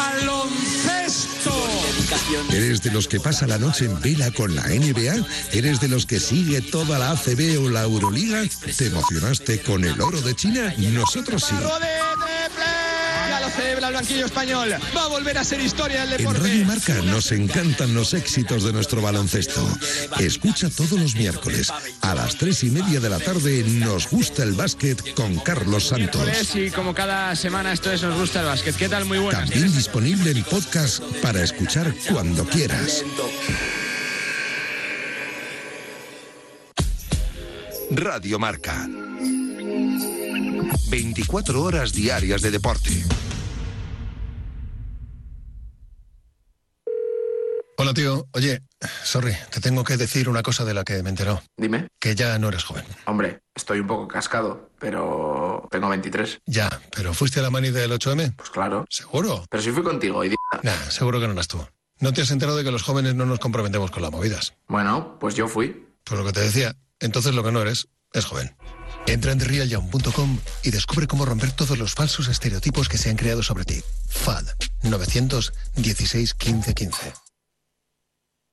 baloncesto. ¿Eres de los que pasa la noche en vela con la NBA? ¿Eres de los que sigue toda la ACB o la Euroliga? ¿Te emocionaste con el oro de China? Nosotros sí. Celebra el banquillo español. Va a volver a ser historia el En deporte. Radio Marca nos encantan los éxitos de nuestro baloncesto. Escucha todos los miércoles a las tres y media de la tarde Nos gusta el básquet con Carlos Santos. Y como cada semana esto es Nos gusta el básquet. ¿Qué tal? Muy buenas. También disponible en podcast para escuchar cuando quieras. Radio Marca. 24 horas diarias de deporte. Hola, tío. Oye, sorry, te tengo que decir una cosa de la que me he enterado. Dime. Que ya no eres joven. Hombre, estoy un poco cascado, pero tengo 23. Ya, pero ¿fuiste a la mani del 8M? Pues claro. ¿Seguro? Pero si fui contigo, idiota. Nah, seguro que no eras tú. ¿No te has enterado de que los jóvenes no nos comprometemos con las movidas? Bueno, pues yo fui. Pues lo que te decía, entonces lo que no eres es joven. Entra en TheRealYoung.com y descubre cómo romper todos los falsos estereotipos que se han creado sobre ti. FAD 916 15 15.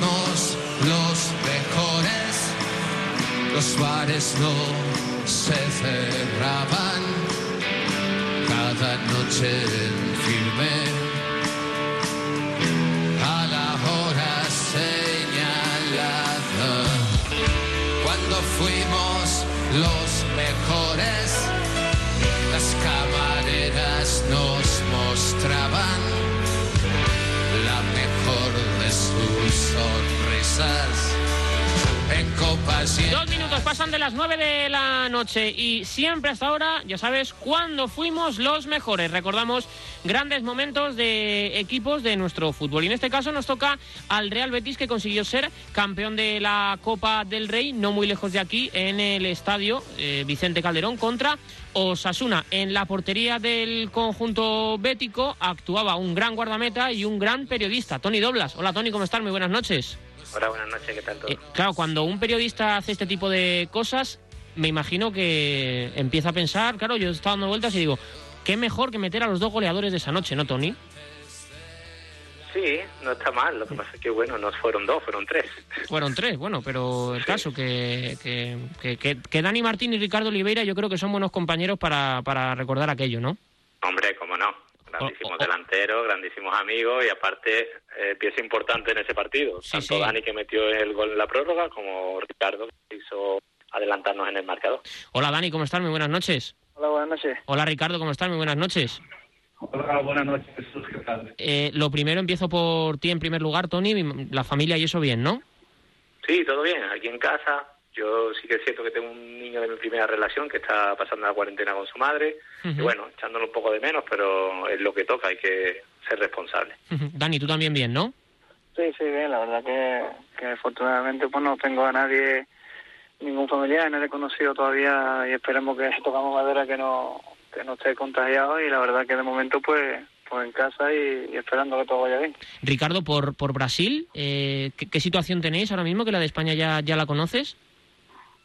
Los mejores, los bares no se cerraban. Cada noche en firme, en Dos minutos pasan de las nueve de la noche y siempre hasta ahora, ya sabes, cuando fuimos los mejores. Recordamos grandes momentos de equipos de nuestro fútbol. Y en este caso nos toca al Real Betis que consiguió ser campeón de la Copa del Rey, no muy lejos de aquí, en el estadio eh, Vicente Calderón contra Osasuna. En la portería del conjunto bético actuaba un gran guardameta y un gran periodista, Tony Doblas. Hola Tony, ¿cómo estás? Muy buenas noches. Hola, buenas noches, ¿qué tal todo? Eh, claro, cuando un periodista hace este tipo de cosas, me imagino que empieza a pensar, claro, yo estaba dando vueltas y digo, qué mejor que meter a los dos goleadores de esa noche, ¿no, Tony? Sí, no está mal, lo que pasa es que, bueno, no fueron dos, fueron tres. Fueron tres, bueno, pero el caso que, que, que, que- que Dani Martín y Ricardo Oliveira yo creo que son buenos compañeros para, para recordar aquello, ¿no? Hombre, cómo no, grandísimos Oh, oh. delanteros, grandísimos amigos y aparte eh, pieza importante en ese partido. Sí, Tanto sí. Dani que metió el gol en la prórroga como Ricardo que hizo adelantarnos en el marcador. Hola Dani, ¿cómo estás? Muy buenas noches. Hola, buenas noches. Hola Ricardo, ¿cómo estás? Muy buenas noches. Hola, buenas noches, Jesús, ¿qué tal? Eh, lo primero empiezo por ti en primer lugar, Tony, la familia y eso bien, ¿no? Sí, todo bien, aquí en casa. Yo sí que es cierto que tengo un niño de mi primera relación que está pasando la cuarentena con su madre. Y bueno, echándolo un poco de menos, pero es lo que toca, hay que ser responsable. Dani, tú también bien, ¿no? Sí, sí, bien, la verdad que, que afortunadamente pues no tengo a nadie, ningún familiar, no le he conocido todavía y esperemos que tocamos madera que no, que no esté contagiado y la verdad que de momento pues, pues en casa y, y esperando que todo vaya bien. Ricardo, por, por Brasil, eh, ¿qué, qué situación tenéis ahora mismo? Que la de España ya, ya la conoces.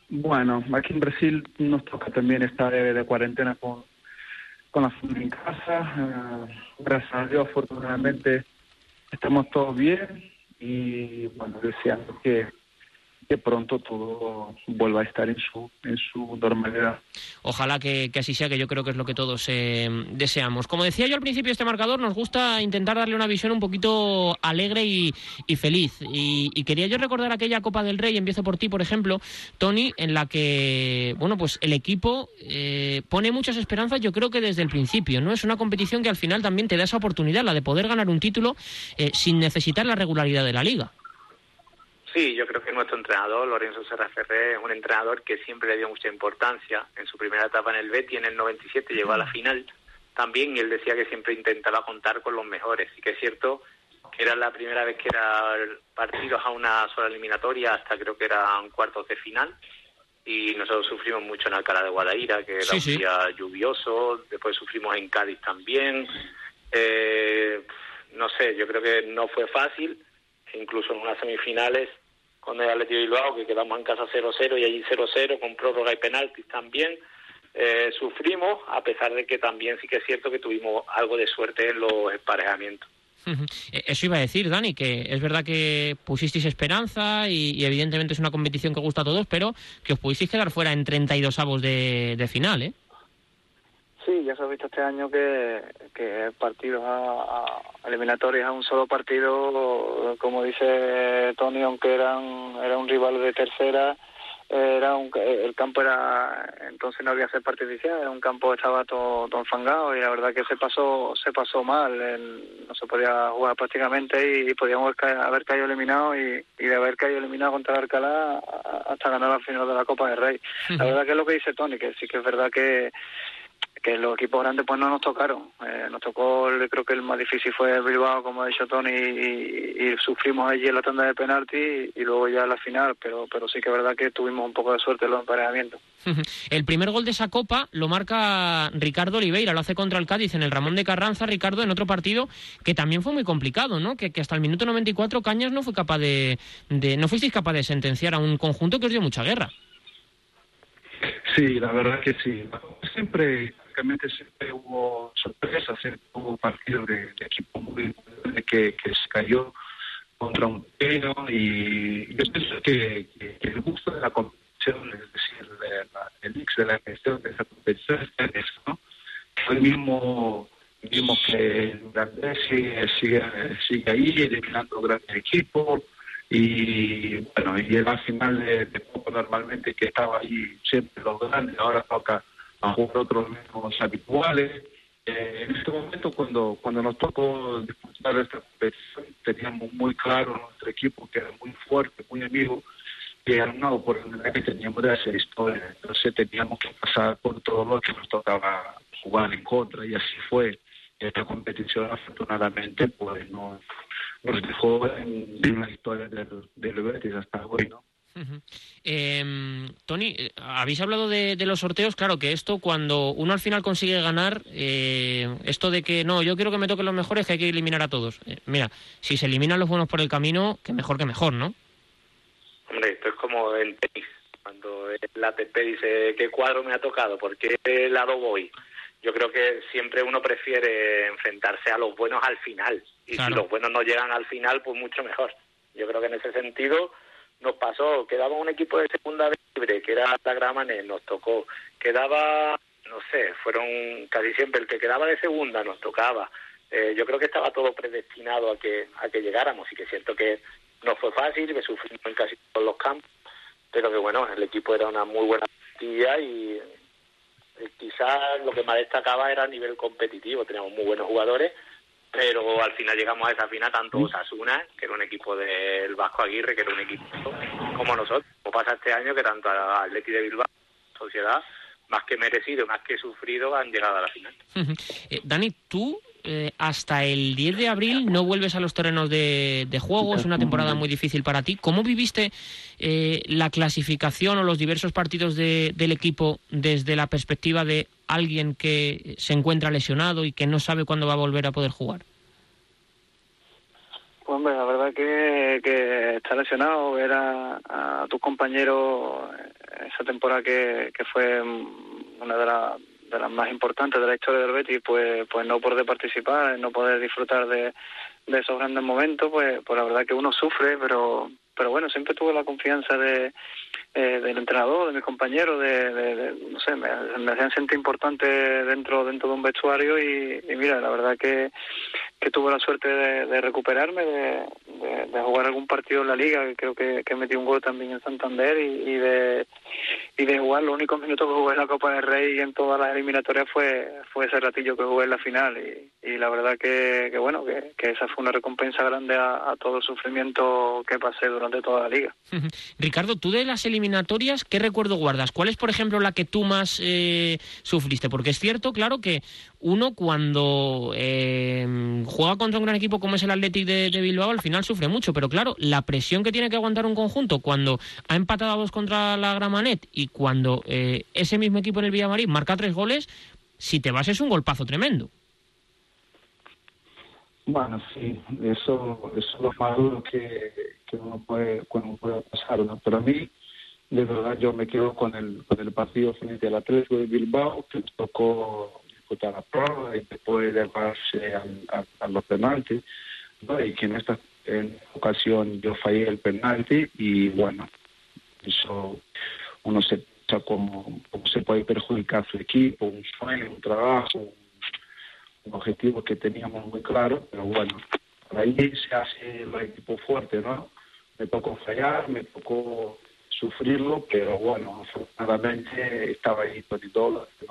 Bueno, aquí en Brasil nos toca también estar de, de cuarentena con, con la familia en casa. Eh, gracias a Dios, afortunadamente, estamos todos bien y bueno, deseando que, pronto todo vuelva a estar en su, en su normalidad. Ojalá que, así sea, que yo creo que es lo que todos eh, deseamos. Como decía yo al principio este marcador, nos gusta intentar darle una visión un poquito alegre y, y feliz. Y, y quería yo recordar aquella Copa del Rey, empiezo por ti, por ejemplo, Tony, en la que, bueno, pues el equipo eh, pone muchas esperanzas, yo creo que desde el principio, ¿no? Es una competición que al final también te da esa oportunidad, la de poder ganar un título eh, sin necesitar la regularidad de la liga. Sí, yo creo que nuestro entrenador, Lorenzo Serra Ferrer, es un entrenador que siempre le dio mucha importancia. En su primera etapa en el Betis, en el 97, llegó a la final también y él decía que siempre intentaba contar con los mejores. Y que es cierto que era la primera vez que era partidos a una sola eliminatoria hasta creo que eran cuartos de final y nosotros sufrimos mucho en Alcalá de Guadaira, que era Sí, un sí. día lluvioso, después sufrimos en Cádiz también. Eh, no sé, yo creo que no fue fácil, incluso en unas semifinales con el Atlético Bilbao, que quedamos en casa 0-0 y allí 0-0 con prórroga y penaltis también. Eh, sufrimos, a pesar de que también sí que es cierto que tuvimos algo de suerte en los emparejamientos. Eh, Eso iba a decir, Dani, que es verdad que pusisteis esperanza y, evidentemente es una competición que gusta a todos, pero que os pudisteis quedar fuera en 32 avos de final, ¿eh? Sí, ya se ha visto este año que, que partidos a, a eliminatorios a un solo partido, como dice Tony, aunque eran, era un rival de tercera, era un, el campo era entonces no había césped artificial, era un campo que estaba todo, todo enfangado y la verdad que se pasó se pasó mal, el- no se podía jugar prácticamente y, y podíamos haber, ca- haber caído eliminados y, y de haber caído eliminado contra el Alcalá hasta ganar la final de la Copa del Rey. La verdad que es lo que dice Tony, que sí que es verdad que que los equipos grandes pues no nos tocaron. Eh, nos tocó, el- creo que el más difícil fue Bilbao, como ha dicho Tony, y, y sufrimos allí en la tanda de penalti y, y luego ya la final, pero pero sí que es verdad que tuvimos un poco de suerte en los emparejamientos. El primer gol de esa copa lo marca Ricardo Oliveira, lo hace contra el Cádiz en el Ramón de Carranza, Ricardo, en otro partido que también fue muy complicado, ¿no? Que, que hasta el minuto 94 Cañas no fue capaz de, de- no fuisteis capaz de sentenciar a un conjunto que os dio mucha guerra. Sí, la verdad que sí. Siempre, siempre hubo sorpresas, siempre hubo partidos de, equipo muy que, que se cayó contra un pelo y yo pienso que, el gusto de la competición, es decir, de la- el mix de la gestión de esa competición está en eso, ¿no? Hoy mismo vimos que el Grandés sigue, sigue, sigue ahí eliminando grandes equipos y bueno, y al final de, de poco normalmente que estaba ahí siempre los grandes, ahora toca a jugar otros menos habituales. Eh, en este momento cuando cuando nos tocó disputar esta competición teníamos muy claro nuestro equipo que era muy fuerte, muy amigo y era una oportunidad que teníamos de hacer historia. Entonces teníamos que pasar por todo lo que nos tocaba jugar en contra y así fue. Esta competición afortunadamente pues no nos dejó en, en la historia del, del Betis hasta hoy, ¿no? Ujú. Eh, Tony, habéis hablado de, de los sorteos, claro que esto cuando uno al final consigue ganar, eh, esto de que no, yo quiero que me toquen los mejores, que hay que eliminar a todos. Eh, mira, si se eliminan los buenos por el camino, que mejor que mejor, ¿no? Hombre, esto es como en tenis, cuando el ATP dice qué cuadro me ha tocado, por qué lado voy. Yo creo que siempre uno prefiere enfrentarse a los buenos al final. Y Claro. si los buenos no llegan al final, pues mucho mejor. Yo creo que en ese sentido nos pasó. Quedaba un equipo de segunda libre, que era la Gramanes, nos tocó. Quedaba, no sé, fueron casi siempre el que quedaba de segunda nos tocaba. Eh, yo creo que estaba todo predestinado a que a que llegáramos y que es cierto que no fue fácil, que sufrimos en casi todos los campos, pero que bueno, el equipo era una muy buena plantilla y eh, quizás lo que más destacaba era a nivel competitivo, teníamos muy buenos jugadores, pero al final llegamos a esa final tanto Osasuna, que era un equipo del Vasco Aguirre, que era un equipo como nosotros, como pasa este año que tanto a Atleti de Bilbao, Sociedad, más que merecido, más que sufrido, han llegado a la final. Eh, Dani, tú eh, hasta el 10 de abril no vuelves a los terrenos de, de juego, es una temporada muy difícil para ti. ¿Cómo viviste eh, la clasificación o los diversos partidos de- del equipo desde la perspectiva de alguien que se encuentra lesionado y que no sabe cuándo va a volver a poder jugar? Pues la verdad que, que está lesionado, ver a, tus compañeros esa temporada que, fue una de, las de las más importantes de la historia del Betis, pues, pues no poder participar, no poder disfrutar de, de esos grandes momentos, pues, pues la verdad que uno sufre, pero pero bueno, siempre tuve la confianza de, eh, del entrenador, de mis compañeros, de, de- de- no sé, me, me hacían sentir importante dentro dentro de un vestuario y, y mira, la verdad que, que tuve la suerte de, recuperarme, de, jugar algún partido en la liga, que creo que, que metí un gol también en Santander y, de y de jugar los únicos minutos que jugué en la Copa del Rey y en todas las eliminatorias fue ese ratillo que jugué en la final y, la verdad que, que bueno que, esa fue una recompensa grande a, todo el sufrimiento que pasé durante toda la liga. Ricardo, tú de las eliminatorias, ¿qué recuerdo guardas? ¿Cuál es, por ejemplo, la que tú más eh, sufriste? Porque es cierto, claro, que uno cuando eh, juega contra un gran equipo como es el Athletic de, Bilbao, al final sufre mucho, pero claro, la presión que tiene que aguantar un conjunto cuando ha empatado a dos contra la Gramanet y cuando eh, ese mismo equipo en el Villamarín marca tres goles, si te vas es un golpazo tremendo. Bueno, sí, eso, eso es lo malo que, que uno puede, cuando puede pasar, ¿no? Pero a mí, de verdad, yo me quedo con el, con el partido frente al Atlético de Bilbao, que tocó disputar la prueba y después llevarse al, a, los penaltis, ¿no? Y que en esta ocasión yo fallé el penalti y bueno, eso uno se piensa cómo, se puede perjudicar a su equipo, un sueño, un trabajo, un objetivo que teníamos muy claro, pero bueno, ahí se hace el equipo fuerte, ¿no? Me tocó fallar, me tocó sufrirlo, pero bueno, afortunadamente estaba ahí Tony Dólar, que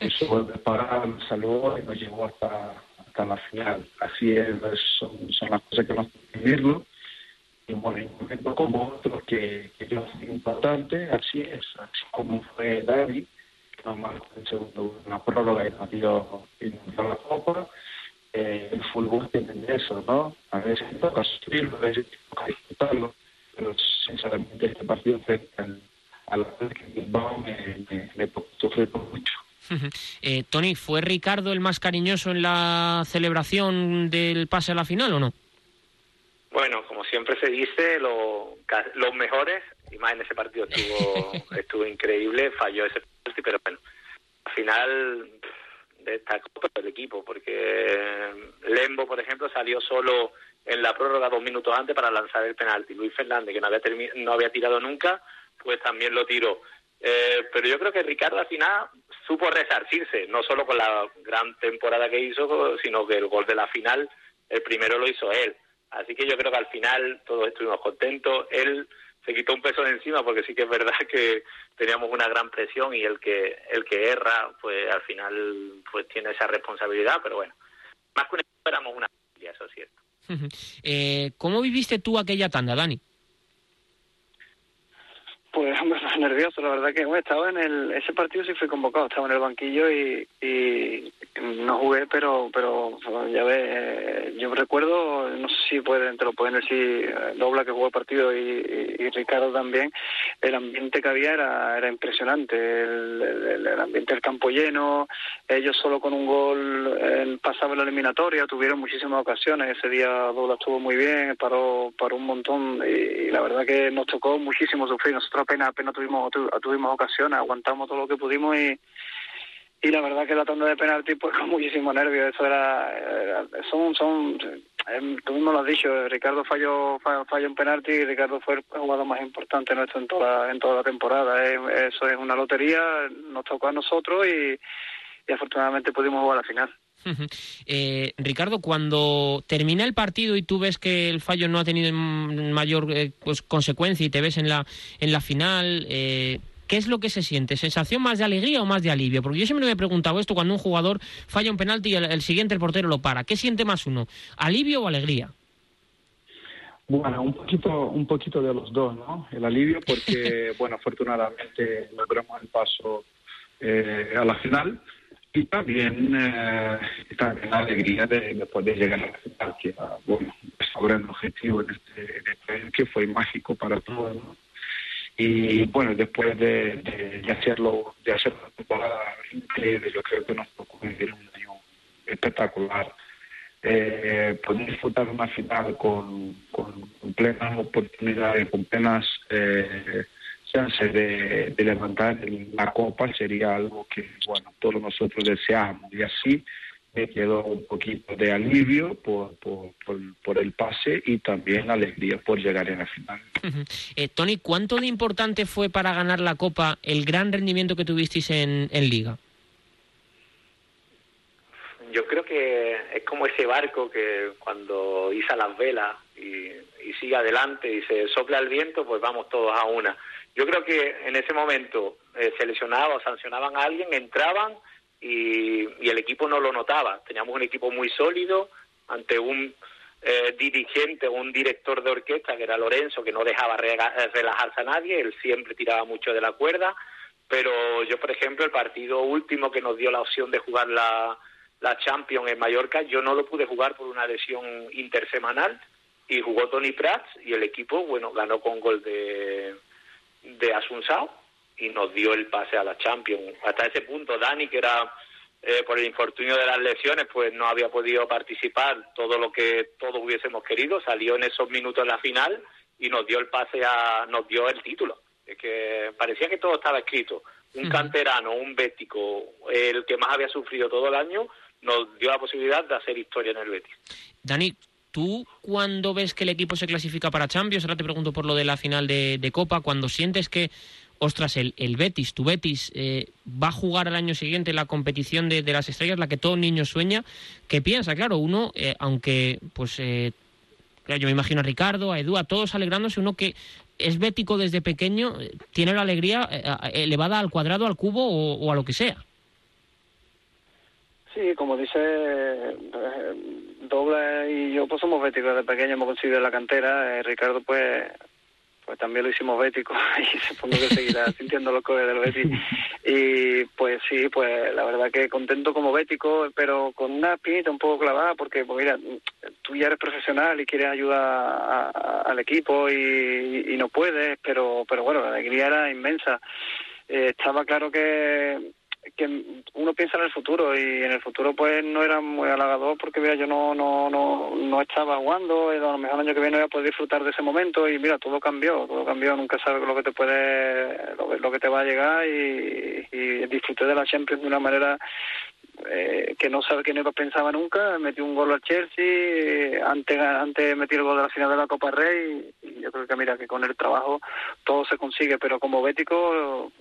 hizo parar, nos salvó y nos llevó hasta, hasta la final. Así es, son, son las cosas que nos que vivirlo. Y bueno, en un momento como otro que, que yo importante, así es, así como fue David, normal el segundo una prórroga y nos dio, y nos dio la copa. Eh, el fútbol tiene eso, ¿no? A veces toca sufrirlo, a veces toca disfrutarlo, pero sinceramente este partido frente al, al que Bilbao me, me, me sufrir mucho. eh, Tony, ¿fue Ricardo el más cariñoso en la celebración del pase a la final o no? Bueno, como siempre se dice, lo, los mejores, y más en ese partido estuvo, estuvo increíble, falló ese penalti, pero bueno, al final destacó el equipo, porque Lembo, por ejemplo, salió solo en la prórroga dos minutos antes para lanzar el penalti. Luis Fernández, que no había, no había tirado nunca, pues también lo tiró. Eh, pero yo creo que Ricardo al final supo resarcirse, no solo con la gran temporada que hizo, sino que el gol de la final, el primero lo hizo él. Así que yo creo que al final todos estuvimos contentos. Él se quitó un peso de encima porque sí que es verdad que teníamos una gran presión y el que el que erra, pues al final pues tiene esa responsabilidad. Pero bueno, más que una éramos una familia, eso es cierto. eh, ¿Cómo viviste tú aquella tanda, Dani? Pues hombre, nervioso, la verdad que bueno, estaba en el, ese partido sí fui convocado, estaba en el banquillo y, y no jugué, pero pero ya ves, eh, yo recuerdo, no sé si pueden, te lo pueden decir, eh, Dobla que jugó el partido y, y, Ricardo también, el ambiente que había era, era impresionante, el, el, el, ambiente del campo lleno, ellos solo con un gol eh, pasaban la eliminatoria, tuvieron muchísimas ocasiones, ese día Dobla estuvo muy bien, paró, paró un montón y, y la verdad que nos tocó muchísimo sufrir, nosotros apenas, apenas tuvimos, tuvimos ocasiones, aguantamos todo lo que pudimos y, y la verdad que la tanda de penalti pues con muchísimo nervio, eso era, era son, son, eh, tú mismo lo has dicho, Ricardo falló, falló un penalti y Ricardo fue el jugador más importante nuestro en toda, en toda la temporada, eso es una lotería, nos tocó a nosotros y, y afortunadamente pudimos jugar la final. Eh, Ricardo, cuando termina el partido y tú ves que el fallo no ha tenido mayor eh, pues, consecuencia y te ves en la, en la final, eh, ¿qué es lo que se siente? ¿Sensación más de alegría o más de alivio? Porque yo siempre me he preguntado esto cuando un jugador falla un penalti y el, el siguiente el portero lo para. ¿Qué siente más uno? ¿Alivio o alegría? Bueno, un poquito, un poquito de los dos, ¿no? El alivio porque, bueno, afortunadamente logramos el paso eh, a la final y también, eh, también la alegría de, de, poder llegar a la final, que era, bueno, un gran objetivo en este, en este que fue mágico para todos, ¿no? Y bueno, después de, de, de, hacerlo, de hacer la temporada increíble, yo creo que nos tocó vivir un año espectacular. Eh, poder disfrutar una final con, con, con plenas oportunidades, con plenas eh, de, de, levantar la copa sería algo que, bueno, todos nosotros deseamos. Y así me quedó un poquito de alivio por, por, por, por el pase y también alegría por llegar en la final. Uh -huh. eh, Tony, ¿cuánto de importante fue para ganar la copa el gran rendimiento que tuvisteis en, en Liga? yo creo que es como ese barco que cuando iza las velas y, y sigue adelante y se sopla el viento, pues vamos todos a una. Yo creo que en ese momento eh, seleccionaban o sancionaban a alguien, entraban y, el equipo no lo notaba. Teníamos un equipo muy sólido ante un eh, dirigente o un director de orquesta que era Lorenzo, que no dejaba eh, relajarse a nadie, él siempre tiraba mucho de la cuerda, pero yo, por ejemplo, el partido último que nos dio la opción de jugar la, la Champions en Mallorca, yo no lo pude jugar por una lesión intersemanal y jugó Tony Prats y el equipo, bueno, ganó con gol de, de Asunsao y nos dio el pase a la Champions. Hasta ese punto, Dani, que era eh, por el infortunio de las lesiones, pues no había podido participar todo lo que todos hubiésemos querido, salió en esos minutos en la final y nos dio el pase a, nos dio el título. Es que parecía que todo estaba escrito. Un canterano, un bético, el que más había sufrido todo el año, nos dio la posibilidad de hacer historia en el Betis. Dani, ¿tú cuando ves que el equipo se clasifica para Champions, ahora te pregunto por lo de la final de, Copa, cuando sientes que, ostras, el, el Betis, tu Betis, eh, va a jugar al año siguiente la competición de, de las estrellas, la que todo niño sueña, ¿qué piensa? Claro, uno, eh, aunque, pues, eh, yo me imagino a Ricardo, a Edu, a todos alegrándose, uno que es bético desde pequeño, eh, tiene la alegría eh, elevada al cuadrado, al cubo o, o a lo que sea. Sí, como dice Dobla y yo pues somos béticos desde pequeño, hemos conseguido la cantera, eh, Ricardo pues pues también lo hicimos bético y supongo que seguirá sintiendo los coges del Betis. Y pues sí, pues la verdad que contento como bético, pero con una espinita un poco clavada porque, pues mira, tú ya eres profesional y quieres ayudar a- a- al equipo y, y no puedes, pero, pero bueno, la alegría era inmensa. Eh, estaba claro que que uno piensa en el futuro y en el futuro pues no era muy halagador porque mira yo no no no no estaba jugando y a lo mejor el año que viene no voy a poder disfrutar de ese momento y mira todo cambió todo cambió nunca sabes lo que te puede lo lo que te va a llegar y, disfruté de la Champions de una manera eh, que no sabe que no pensaba nunca metí un gol al Chelsea antes antes metí el gol de la final de la Copa Rey y yo creo que mira que con el trabajo todo se consigue pero como bético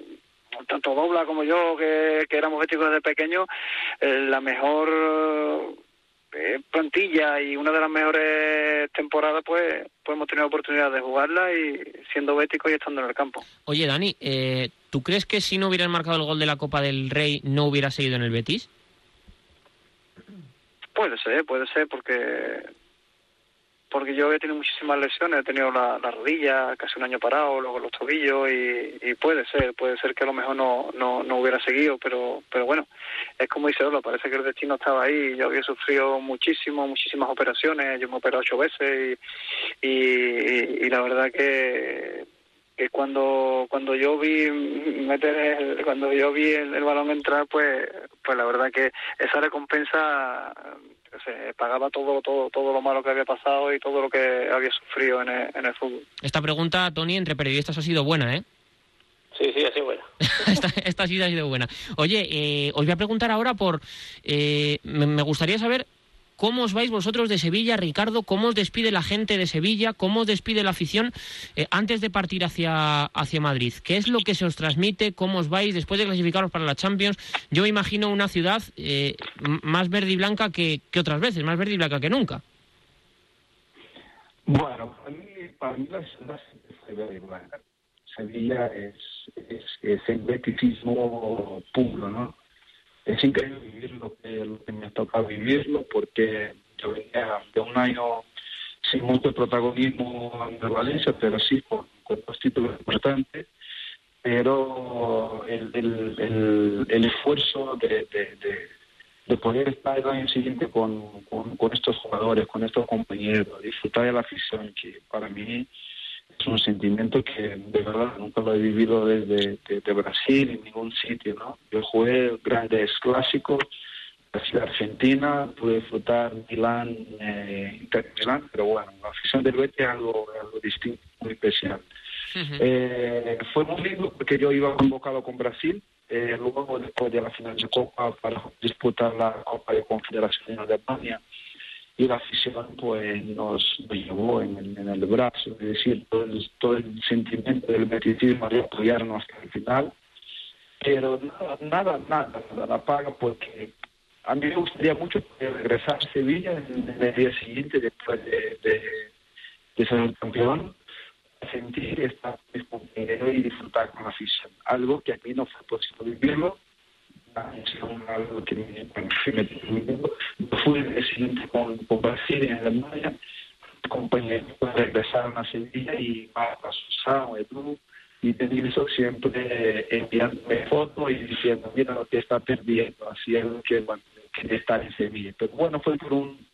tanto Dobla como yo, que, que éramos béticos desde pequeños, eh, la mejor eh, plantilla y una de las mejores temporadas, pues, pues hemos tenido oportunidad de jugarla y siendo béticos y estando en el campo. Oye, Dani, eh, ¿tú crees que si no hubieran marcado el gol de la Copa del Rey no hubiera seguido en el Betis? Puede ser, puede ser, porque porque yo he tenido muchísimas lesiones, he tenido la, la rodilla casi un año parado, luego los tobillos y, puede ser, puede ser que a lo mejor no, no, no hubiera seguido, pero pero bueno, es como dice Ola, parece que el destino estaba ahí, yo había sufrido muchísimo, muchísimas operaciones, yo me he operado ocho veces y, y, la verdad que que cuando cuando yo vi meter el, cuando yo vi el balón entrar pues pues la verdad que esa recompensa se pagaba todo todo todo lo malo que había pasado y todo lo que había sufrido en el, en el fútbol Esta pregunta, Tony, entre periodistas ha sido buena, ¿eh? Sí, sí, así bueno. esta, esta sí ha sido buena. Oye, eh, os voy a preguntar ahora por... eh, me, me gustaría saber cómo os vais vosotros de Sevilla, Ricardo, cómo os despide la gente de Sevilla, cómo os despide la afición eh, antes de partir hacia, hacia Madrid. ¿Qué es lo que se os transmite? ¿Cómo os vais después de clasificaros para la Champions? Yo imagino una ciudad eh, más verde y blanca que, que otras veces, más verde y blanca que nunca. Bueno, para mí, la ciudad fue verde y blanca. Sevilla es, es, es el beticismo puro, ¿no? Es increíble vivir lo que, me ha tocado vivirlo porque yo venía de un año sin mucho protagonismo en Valencia, pero sí con, con dos títulos importantes. Pero el, el, el, el esfuerzo de, de poder estar el año siguiente con, con, con estos jugadores, con estos compañeros, disfrutar de la afición, que para mí es un sentimiento que de verdad nunca lo he vivido desde de, de Brasil en ningún sitio, ¿no? Yo jugué grandes clásicos, Brasil Argentina, pude disfrutar Milán, eh, Inter Milán, pero bueno, la afición del Betis es algo, algo distinto, muy especial. Eh, fue muy lindo porque yo iba convocado con Brasil, eh, luego después de la final de Copa para disputar la Copa de Confederación de Alemania y la afición pues nos, llevó en el, en el brazo, es decir, todo el, todo el sentimiento del beticismo de apoyarnos hasta el final, pero nada, nada, nada, nada la paga porque a mí me gustaría mucho regresar a Sevilla en, en el día siguiente después de, de, ser campeón, sentir esta compañero y disfrutar con la afición. Algo que a mí no fue posible vivirlo, que me. Yo fui siguiente con, con Brasil en Alemania, compañeros regresaron a Sevilla y a Susano, Edu, y eso siempre enviándome fotos y diciendo, mira lo que está perdiendo, así es que, bueno, que estar en Sevilla. Pero bueno, fue por un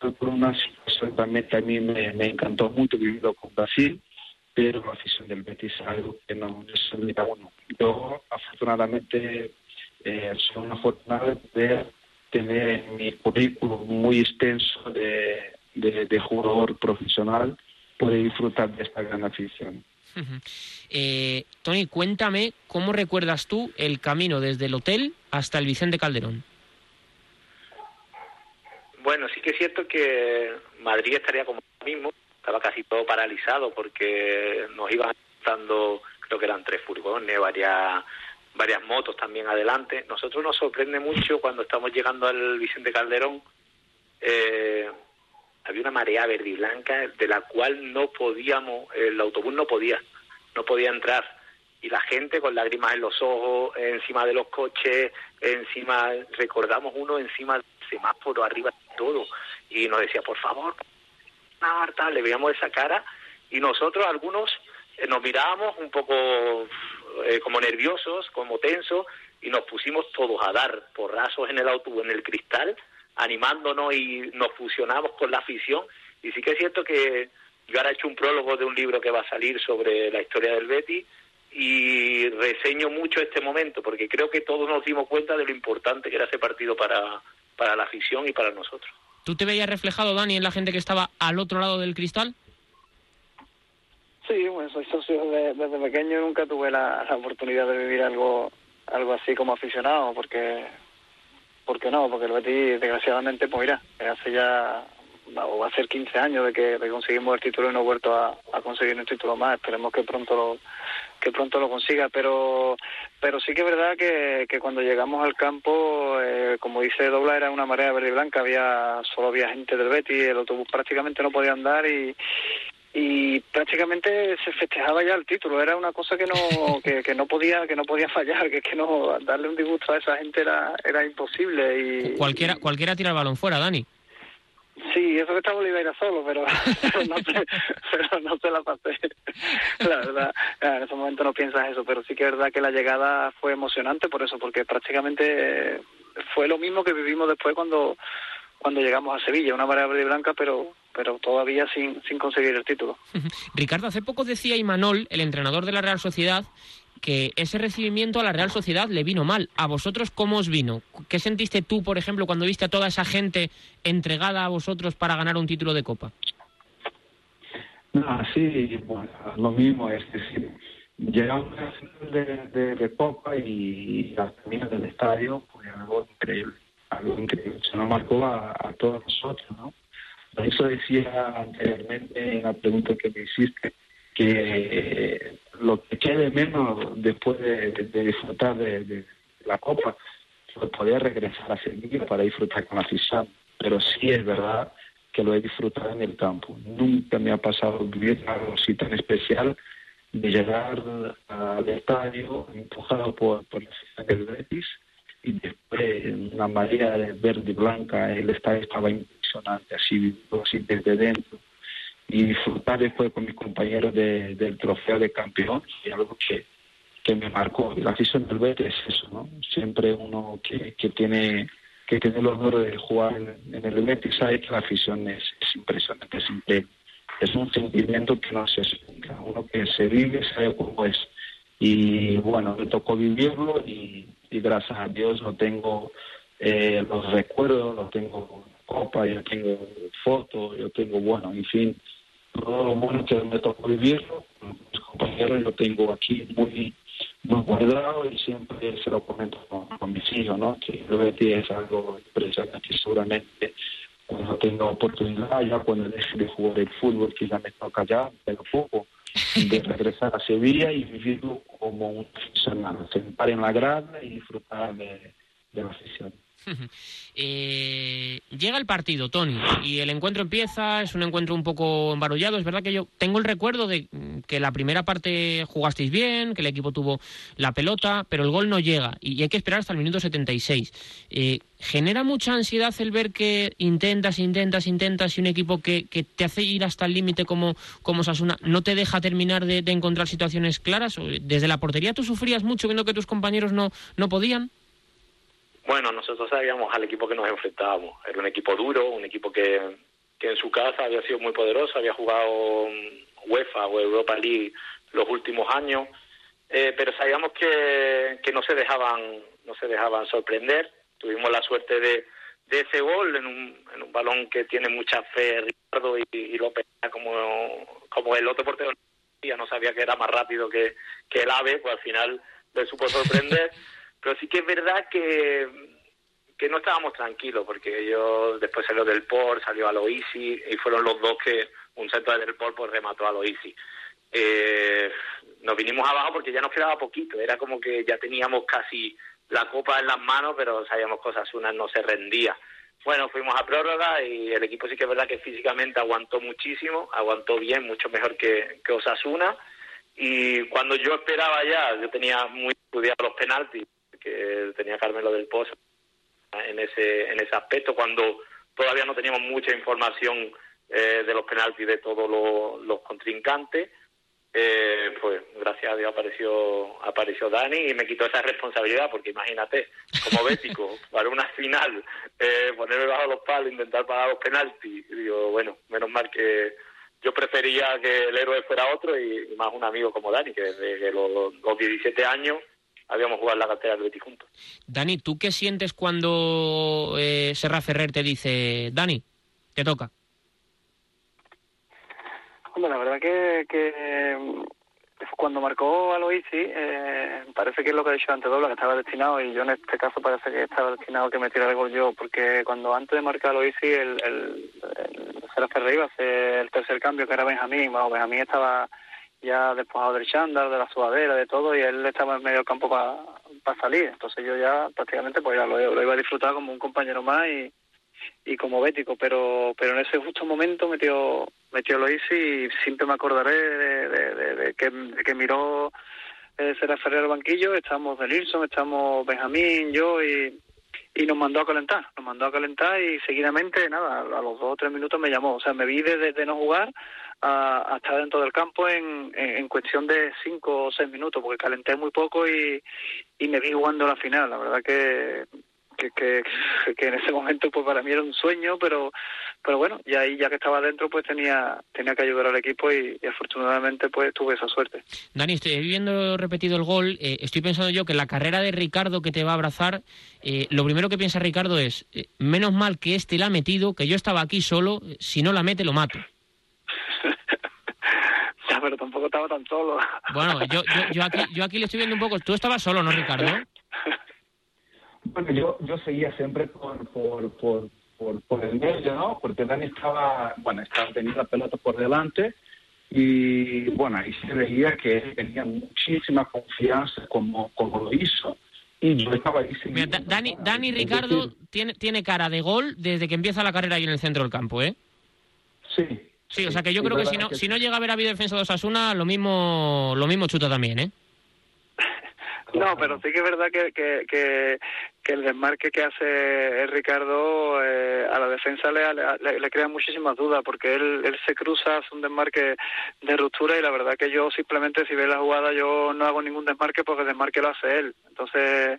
fue por una situación también que a mí me, me encantó mucho vivido con Brasil, pero la afición del Betis es algo que no mira, bueno, yo afortunadamente eh, soy una afortunada de poder tener en mi currículum muy extenso de, de, de jugador profesional, poder disfrutar de esta gran afición. Eh, Tony, cuéntame cómo recuerdas tú el camino desde el hotel hasta el Vicente Calderón. Bueno, sí que es cierto que Madrid estaría como ahora mismo, estaba casi todo paralizado porque nos iban dando, creo que eran tres furgones, varias varias motos también adelante. Nosotros nos sorprende mucho cuando estamos llegando al Vicente Calderón, eh, había una marea verde y blanca de la cual no podíamos, el autobús no podía, no podía entrar. Y la gente con lágrimas en los ojos, encima de los coches, encima, recordamos uno encima del semáforo, arriba de todo. Y nos decía, por favor, Marta, le veíamos esa cara. Y nosotros, algunos, eh, nos mirábamos un poco eh, como nerviosos, como tensos, y nos pusimos todos a dar porrazos en el autobús, en el cristal, animándonos y nos fusionamos con la afición. Y sí que es cierto que yo ahora he hecho un prólogo de un libro que va a salir sobre la historia del Betty y reseño mucho este momento porque creo que todos nos dimos cuenta de lo importante que era ese partido para, para la afición y para nosotros. ¿Tú te veías reflejado, Dani, en la gente que estaba al otro lado del cristal? Sí, bueno, soy socio de- desde pequeño y nunca tuve la, la oportunidad de vivir algo algo así como aficionado, porque porque no, porque el Betis desgraciadamente, pues mira, hace ya o va a ser 15 años de que, de conseguimos el título y no he vuelto a, a conseguir un título más. Esperemos que pronto lo que pronto lo consiga, pero pero sí que es verdad que, que cuando llegamos al campo, eh, como dice Dobla, era una marea verde y blanca, había solo había gente del Betis, el autobús prácticamente no podía andar y y prácticamente se festejaba ya el título era una cosa que no que, que no podía que no podía fallar que que no darle un disgusto a esa gente era era imposible y Cualquiera, cualquiera tira el balón fuera, Dani. Sí, eso que estaba Oliveira solo, pero, pero, no, se, pero no se la pasé. La verdad, en ese momento no piensas eso, pero sí que es verdad que la llegada fue emocionante por eso, porque prácticamente fue lo mismo que vivimos después cuando cuando llegamos a Sevilla, una marea verde y blanca, pero pero todavía sin, sin conseguir el título. Ricardo, hace poco decía Imanol, el entrenador de la Real Sociedad, que ese recibimiento a la Real Sociedad le vino mal. ¿A vosotros cómo os vino? ¿Qué sentiste tú, por ejemplo, cuando viste a toda esa gente entregada a vosotros para ganar un título de Copa? No, sí, bueno, lo mismo, es decir, llegamos a la final de, de, de Copa y, al camino del estadio, pues algo increíble, algo increíble, se nos marcó a, todos nosotros, ¿no? Por eso decía anteriormente en la pregunta que me hiciste, que lo que quede menos después de, disfrutar de, la Copa, fue poder regresar a Sevilla para disfrutar con la afición. Pero sí es verdad que lo he disfrutado en el campo. Nunca me ha pasado vivir algo así tan especial de llegar al estadio empujado por, por la afición del Betis y después una marea de verde y blanca, el estadio estaba impresionante, así, así desde dentro y disfrutar después con mis compañeros de- del trofeo de campeón, y algo que, que me marcó. La afición del Betis es eso, ¿no? Siempre uno que, que tiene que tiene el honor de jugar en, en el Betis sabe que la afición es, es impresionante, es. Es un sentimiento que no se explica. Uno que se vive sabe cómo es. Y bueno, me tocó vivirlo y, y gracias a Dios lo tengo, eh, los recuerdos, lo tengo copa, yo tengo fotos, yo tengo, bueno, en fin, todo lo bueno que me tocó vivirlo, mis compañeros lo tengo aquí muy muy guardado y siempre se lo comento con, mis hijos, ¿no? Que el Betis es algo impresionante seguramente cuando tenga oportunidad, ya cuando deje de jugar el fútbol, que ya me toca ya, pero poco, de regresar a Sevilla y vivirlo como un aficionado, sentar en la grada y disfrutar de, de la afición. Eh, llega el partido, Tony, y el encuentro empieza, es un encuentro un poco embarullado. Es verdad que yo tengo el recuerdo de que la primera parte jugasteis bien, que el equipo tuvo la pelota, pero el gol no llega y hay que esperar hasta el minuto 76. Eh, ¿Genera mucha ansiedad el ver que intentas, intentas, intentas y un equipo que, que te hace ir hasta el límite como, como Sasuna no te deja terminar de, de encontrar situaciones claras? ¿Desde la portería tú sufrías mucho viendo que tus compañeros no, no podían? Bueno, nosotros sabíamos al equipo que nos enfrentábamos. Era un equipo duro, un equipo que, que en su casa había sido muy poderoso, había jugado UEFA o Europa League los últimos años, eh, pero sabíamos que, que no se dejaban no se dejaban sorprender. Tuvimos la suerte de, de ese gol en un, en un balón que tiene mucha fe Ricardo y, y López como, como el otro portero no sabía que era más rápido que, que el AVE, pues al final le supo sorprender. Pero sí que es verdad que, que no estábamos tranquilos, porque yo después salió del POR, salió a Loisi, y fueron los dos que un centro del POR pues remató a Loisi. Eh, nos vinimos abajo porque ya nos quedaba poquito, era como que ya teníamos casi la copa en las manos, pero sabíamos cosas, una no se rendía. Bueno, fuimos a prórroga y el equipo sí que es verdad que físicamente aguantó muchísimo, aguantó bien, mucho mejor que, que Osasuna. Y cuando yo esperaba ya, yo tenía muy estudiado los penaltis, que tenía Carmelo del Pozo en ese, en ese aspecto, cuando todavía no teníamos mucha información eh, de los penaltis de todos los, contrincantes. Eh, pues gracias a Dios apareció apareció Dani y me quitó esa responsabilidad porque imagínate como bético para una final eh, ponerme bajo los palos intentar pagar los penaltis y digo bueno menos mal que yo prefería que el héroe fuera otro y, más un amigo como Dani que desde los, los 17 años habíamos jugado en la cantera del Betis juntos Dani, ¿tú qué sientes cuando eh, Serra Ferrer te dice, Dani, te toca? Hombre, la verdad que, que mm, cuando marcó a Loisi, eh, parece que es lo que ha dicho antes Dobla, que estaba destinado, y yo en este caso parece que estaba destinado a que me tirara el gol yo, porque cuando antes de marcar a Loisi, el, el, el Serra Ferrer iba a hacer el tercer cambio, que era Benjamín, bueno, Benjamín estaba ya despojado del chándal, de la sudadera, de todo, y él estaba en medio campo para salir. Entonces yo ya prácticamente pues ya lo, iba a disfrutar como un compañero más y, y como bético, pero pero en ese justo momento metió metió Loisi y siempre me acordaré de, de, de, de que, de que miró eh, Será Ferrer al banquillo, estamos Delirson, estamos Benjamín, yo y y nos mandó a calentar, nos mandó a calentar y seguidamente, nada, a los dos o tres minutos me llamó. O sea, me vi desde de no jugar a, a, estar dentro del campo en, en, cuestión de cinco o seis minutos, porque calenté muy poco y me vi jugando la final. La verdad que, que, que, que en ese momento pues para mí era un sueño, pero pero bueno, y ahí ya que estaba dentro pues tenía tenía que ayudar al equipo y, y afortunadamente pues tuve esa suerte. Dani, estoy viendo repetido el gol, eh, estoy pensando yo que la carrera de Ricardo que te va a abrazar, eh, lo primero que piensa Ricardo es, eh, menos mal que este la ha metido, que yo estaba aquí solo, si no la mete lo mato. ya, pero tampoco estaba tan solo. Bueno, yo, yo, yo, aquí, yo aquí le estoy viendo un poco, tú estabas solo, ¿no, Ricardo? Bueno, yo, yo seguía siempre por, por, por, por, por el medio, ¿no? Porque Dani estaba, bueno, estaba teniendo la pelota por delante y, bueno, ahí se veía que él tenía muchísima confianza como, como lo hizo. Y yo estaba ahí Mira, Dani, Dani Ricardo decir, tiene, tiene cara de gol desde que empieza la carrera ahí en el centro del campo, ¿eh? Sí. Sí, o sea que yo creo que si no, que si no llega a haber habido defensa de Osasuna, lo mismo, lo mismo chuta también, ¿eh? No, pero sí que es verdad que, que, que, que el desmarque que hace el Ricardo eh, a la defensa le, le, le, crea muchísimas dudas porque él, él se cruza, hace un desmarque de ruptura y la verdad que yo simplemente si ve la jugada yo no hago ningún desmarque porque el desmarque lo hace él. Entonces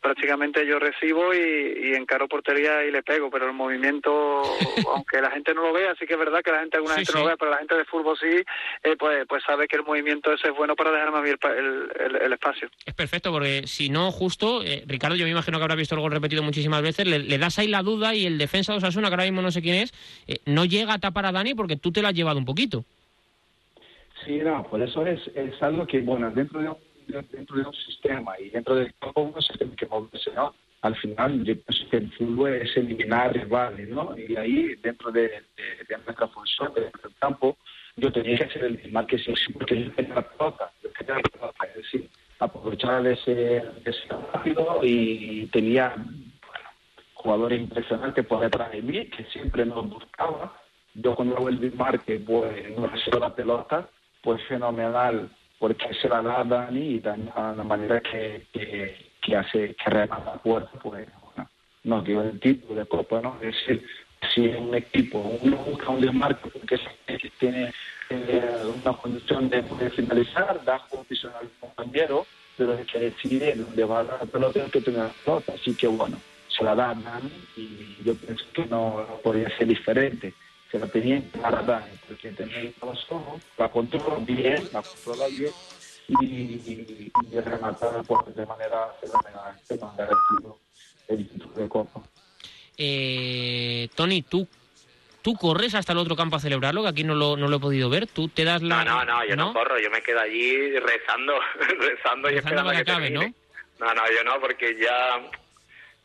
prácticamente yo recibo y, y encaro portería y le pego, pero el movimiento, aunque la gente no lo vea, sí que es verdad que la gente alguna sí, gente sí. no lo vea, pero la gente de fútbol sí, eh, pues, pues sabe que el movimiento ese es bueno para dejarme a mí el, el, el espacio. Es perfecto, porque si no, justo, eh, Ricardo, yo me imagino que habrá visto el gol repetido muchísimas veces, le, das ahí la duda y el defensa de Osasuna, que ahora mismo no sé quién es, eh, no llega a tapar a Dani porque tú te lo has llevado un poquito. Sí, no, por eso es, es algo que, bueno, dentro de, dentro de un sistema y dentro del campo uno se tiene que moverse, ¿no? Al final, yo pienso que el fútbol es eliminar rivales, ¿no? Y ahí, dentro de, de, de dentro del campo, yo tenía que hacer el marque sí, porque yo tenía la pelota, yo tenía la pelota, es decir, aprovechar de ese, de rápido y tenía, jugadores impresionantes por detrás de mí, que siempre nos buscaba. Yo cuando hago el desmarque, pues no recibo la pelota, pues fenomenal, porque se la da a Dani y Dani a la manera que hace, que remata la puerta, pues bueno, nos dio el título de Copa, ¿no? Es decir, si un equipo uno busca un desmarque porque tiene una condición de poder finalizar, da posición al compañero, pero es que decide dónde va la pelota que tener la pelota. Así que bueno, se la da a Dani y yo pienso que no, podría ser diferente. Se la tenía clara Dani, porque tenía los ojos, la controla bien, la controla bien y, y, y rematar de manera fenomenal. Se ha garantido el título de Copa. Eh, Tony, ¿tú, ¿tú corres hasta el otro campo a celebrarlo? Que aquí no lo, no lo he podido ver. ¿Tú te das la...? No, no, no, yo no, corro. Yo me quedo allí rezando, rezando y esperando que que acabe, termine. ¿no? No, yo no, porque ya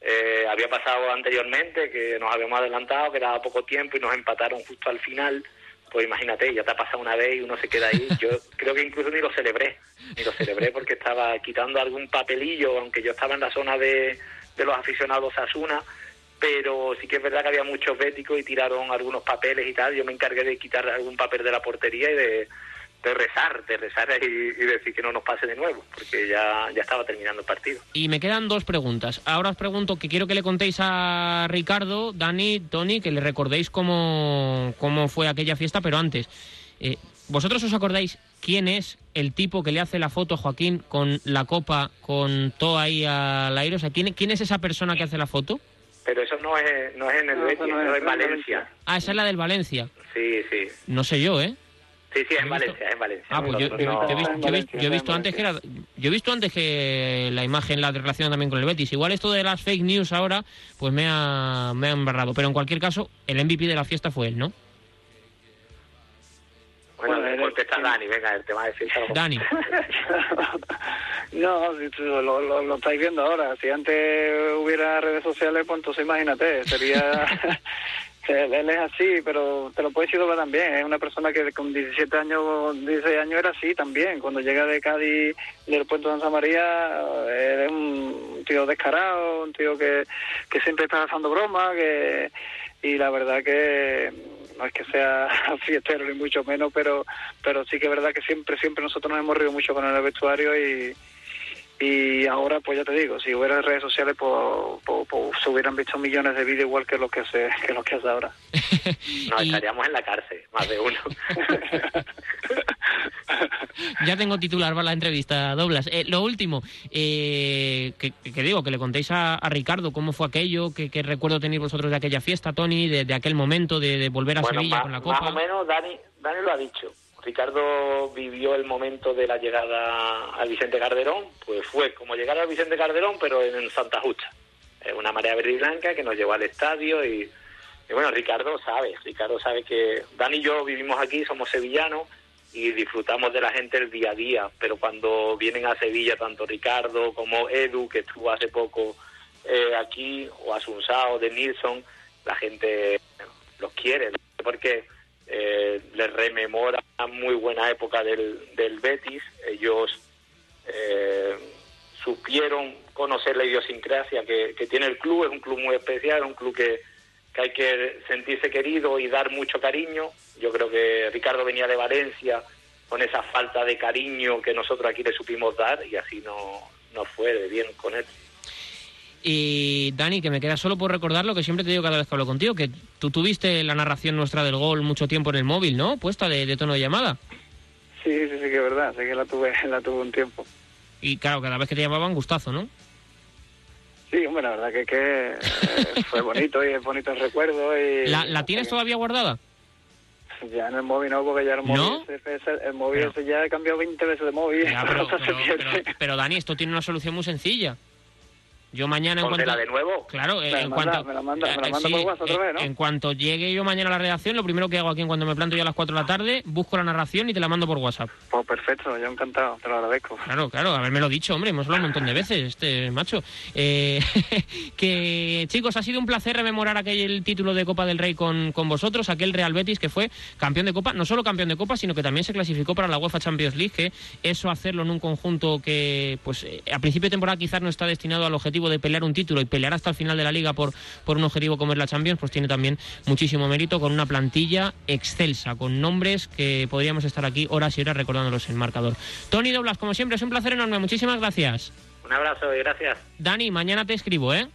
eh, había pasado anteriormente que nos habíamos adelantado, que daba poco tiempo y nos empataron justo al final. Pues imagínate, ya te ha pasado una vez y uno se queda ahí. Yo creo que incluso ni lo celebré, ni lo celebré porque estaba quitando algún papelillo, aunque yo estaba en la zona de, de los aficionados Asuna, pero sí que es verdad que había muchos béticos y tiraron algunos papeles y tal. Yo me encargué de quitar algún papel de la portería y de, rezar, de rezar y, y, decir que no nos pase de nuevo, porque ya, ya estaba terminando el partido. Y me quedan dos preguntas. Ahora os pregunto que quiero que le contéis a Ricardo, Dani, Tony, que le recordéis cómo, cómo fue aquella fiesta, pero antes, eh, ¿vosotros os acordáis quién es el tipo que le hace la foto a Joaquín con la copa, con todo ahí al aire? O sea, ¿quién, quién es esa persona que hace la foto? Pero eso no es, no es en el No, Betis, no no es en Valencia. Ah, esa es la del Valencia. Sí, sí. No sé yo, ¿eh? Sí, sí, es en Valencia, en Valencia. Ah, pues yo, he visto, antes que era, yo he visto antes que la imagen la relaciona también con el Betis. Igual esto de las fake news ahora, pues me ha, me ha embarrado. Pero en cualquier caso, el MVP de la fiesta fue él, ¿no? Bueno, Bueno, contesta Dani, venga, el tema de fiesta. Dani. No, lo, lo, lo estáis viendo ahora. Si antes hubiera redes sociales, pues entonces imagínate, sería... él es así, pero te lo puedes decir también. Es una persona que con 17 años, 16 años era así también. Cuando llega de Cádiz, del puerto de Santa María, es un tío descarado, un tío que, que siempre está haciendo bromas, que y la verdad que no es que sea fiestero ni mucho menos, pero pero sí que es verdad que siempre siempre nosotros nos hemos reído mucho con el vestuario y y ahora pues ya te digo, si hubiera redes sociales pues, pues- pues se hubieran visto millones de vídeos igual que los que se que los que hace ahora. No, Y- estaríamos en la cárcel, más de uno. Ya tengo titular para la entrevista, Doblas. Eh, lo último, eh, que, que digo, que le contéis a, a Ricardo cómo fue aquello, qué qué recuerdo tenéis vosotros de aquella fiesta, Tony, de, de aquel momento de, de volver a bueno, Sevilla más, con la más Copa. o menos Dani, Dani lo ha dicho. Ricardo vivió el momento de la llegada al Vicente Calderón, pues fue como llegar al Vicente Calderón, pero en Santa Justa. Una marea verde y blanca que nos llevó al estadio y, y bueno, Ricardo sabe, Ricardo sabe que Dani y yo vivimos aquí, somos sevillanos y disfrutamos de la gente el día a día, pero cuando vienen a Sevilla, tanto Ricardo como Edu, que estuvo hace poco eh, aquí, o Asunsao, de Nilsson, la gente los quiere, porque eh, les rememora una muy buena época del, del Betis, ellos eh, supieron conocer la idiosincrasia que, que tiene el club, es un club muy especial, es un club que, que hay que sentirse querido y dar mucho cariño. Yo creo que Ricardo venía de Valencia con esa falta de cariño que nosotros aquí le supimos dar y así no, no fue de bien con él. Y Dani, que me queda solo por recordar lo que siempre te digo cada vez que hablo contigo, que tú tuviste la narración nuestra del gol mucho tiempo en el móvil, ¿no? Puesta de, de tono de llamada. Sí, sí, sí que es verdad, sí que la tuve la tuve un tiempo. Y claro, cada vez que te llamaban, gustazo, ¿no? Sí, hombre, la verdad que, que eh, fue bonito y es bonito el recuerdo y ¿La, la tienes todavía guardada? Ya en el móvil no, porque ya el móvil, ¿No? ese- ese- el móvil Pero- ese ya he cambiado 20 veces de móvil. Ya, pero, Dani, esto tiene una solución muy sencilla. Yo mañana en cuanto... de nuevo. Claro, Me la en manda- cuanto... me la manda- me la manda por WhatsApp otra eh, vez, ¿no? En cuanto llegue yo mañana a la redacción, lo primero que hago aquí en cuando me planto yo a las 4 de la tarde, busco la narración y te la mando por WhatsApp. Pues perfecto, yo encantado, te lo agradezco. Claro, claro, haberme lo dicho, hombre, hemos hablado un montón de veces, este macho. Eh, que chicos, ha sido un placer rememorar aquel título de Copa del Rey con, con vosotros, aquel Real Betis que fue campeón de Copa, no solo campeón de Copa, sino que también se clasificó para la UEFA Champions League, que eso hacerlo en un conjunto que, pues, eh, a principio de temporada quizás no está destinado al objetivo objetivo de pelear un título y pelear hasta el final de la liga por, por un objetivo como es la Champions, pues tiene también muchísimo mérito con una plantilla excelsa, con nombres que podríamos estar aquí horas y horas recordándolos en marcador. Tony Doblas, como siempre, es un placer enorme. Muchísimas gracias. Un abrazo y gracias. Dani, mañana te escribo, ¿eh?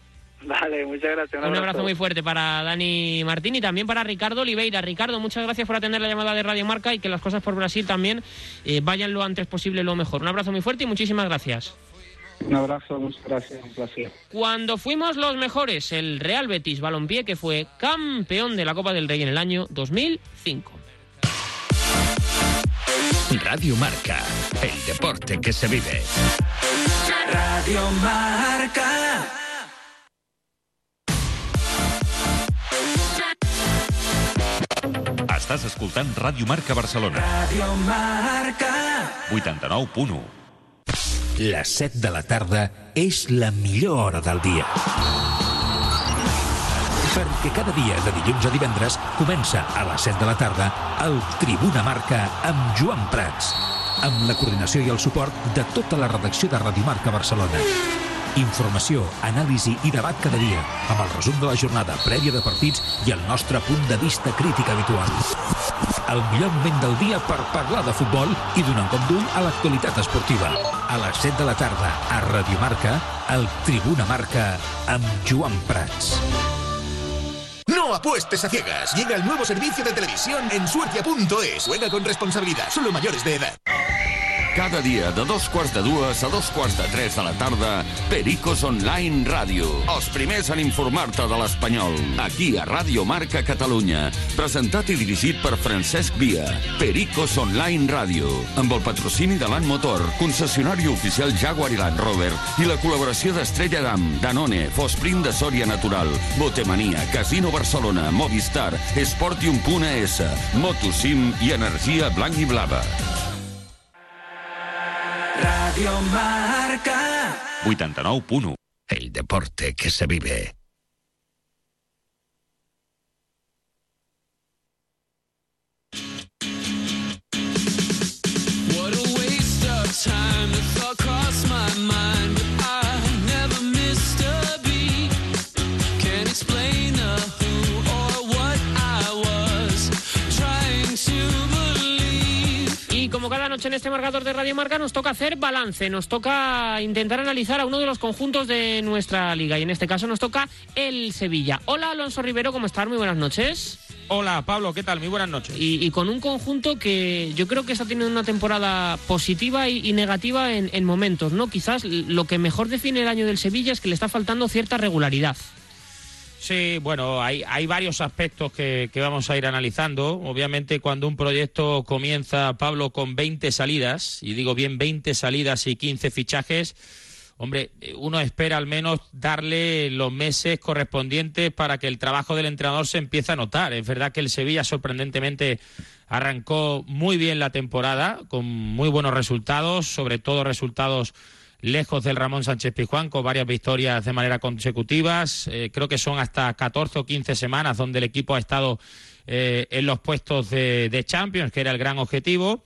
Vale, muchas gracias. Un abrazo muy fuerte para Dani Martín y también para Ricardo Oliveira. Ricardo, muchas gracias por atender la llamada de Radio Marca y que las cosas por Brasil también eh, vayan lo antes posible, lo mejor. Un abrazo muy fuerte y muchísimas gracias. Un abrazo, muchas gracias, un placer. Cuando fuimos los mejores, el Real Betis Balompié, que fue campeón de la Copa del Rey en el año 2005. Radio Marca, el deporte que se vive. Radio Marca. Estàs escoltant Ràdio Marca Barcelona. Radio Marca. 89.1. Les 7 de la tarda és la millor hora del dia. Perquè cada dia, de dilluns a divendres, comença a les 7 de la tarda el Tribuna Marca amb Joan Prats, amb la coordinació i el suport de tota la redacció de Radio Marca Barcelona. Informació, anàlisi i debat cada dia, amb el resum de la jornada prèvia de partits i el nostre punt de vista crític habitual. El millor moment del dia per parlar de futbol i donar un cop d'ull a l'actualitat esportiva. A les 7 de la tarda, a Radio Marca, el Tribuna Marca, amb Joan Prats. No apuestes a ciegas. Llega el nuevo servicio de televisión en suertia.es. Juega con responsabilidad. Solo mayores de edad. Cada dia de dos quarts de dues a dos quarts de tres de la tarda, Pericos Online Ràdio. Els primers en informar-te de l'espanyol. Aquí a Ràdio Marca Catalunya. Presentat i dirigit per Francesc Via. Pericos Online Ràdio. Amb el patrocini de l'An Motor, concessionari oficial Jaguar i Land Rover i la col·laboració d'Estrella Damm, Danone, Fosprin de Sòria Natural, Botemania, Casino Barcelona, Movistar, Esportium.es, Motosim i Energia Blanc i Blava. Radio Marca. 89.1. El deporte que se vive. Noche en este marcador de Radio Marca nos toca hacer balance, nos toca intentar analizar a uno de los conjuntos de nuestra liga y en este caso nos toca el Sevilla. Hola Alonso Rivero, ¿cómo estás? Muy buenas noches. Hola Pablo, ¿qué tal? Muy buenas noches. Y, y con un conjunto que yo creo que está teniendo una temporada positiva y, y negativa en, en momentos, ¿no? Quizás lo que mejor define el año del Sevilla es que le está faltando cierta regularidad. Sí, bueno, hay, hay varios aspectos que, que vamos a ir analizando. Obviamente, cuando un proyecto comienza, Pablo, con 20 salidas, y digo bien 20 salidas y 15 fichajes, hombre, uno espera al menos darle los meses correspondientes para que el trabajo del entrenador se empiece a notar. Es verdad que el Sevilla sorprendentemente arrancó muy bien la temporada, con muy buenos resultados, sobre todo resultados lejos del Ramón Sánchez Pizjuán, con varias victorias de manera consecutivas. Eh, creo que son hasta 14 o 15 semanas donde el equipo ha estado eh, en los puestos de, de Champions, que era el gran objetivo.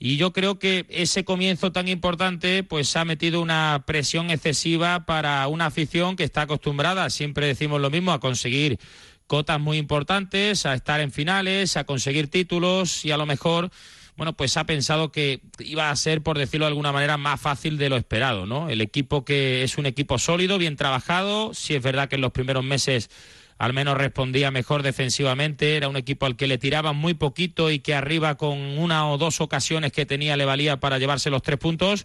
Y yo creo que ese comienzo tan importante pues ha metido una presión excesiva para una afición que está acostumbrada, siempre decimos lo mismo, a conseguir cotas muy importantes, a estar en finales, a conseguir títulos y a lo mejor bueno, pues ha pensado que iba a ser, por decirlo de alguna manera, más fácil de lo esperado, ¿no? El equipo que es un equipo sólido, bien trabajado, sí es verdad que en los primeros meses al menos respondía mejor defensivamente, era un equipo al que le tiraban muy poquito y que arriba con una o dos ocasiones que tenía le valía para llevarse los tres puntos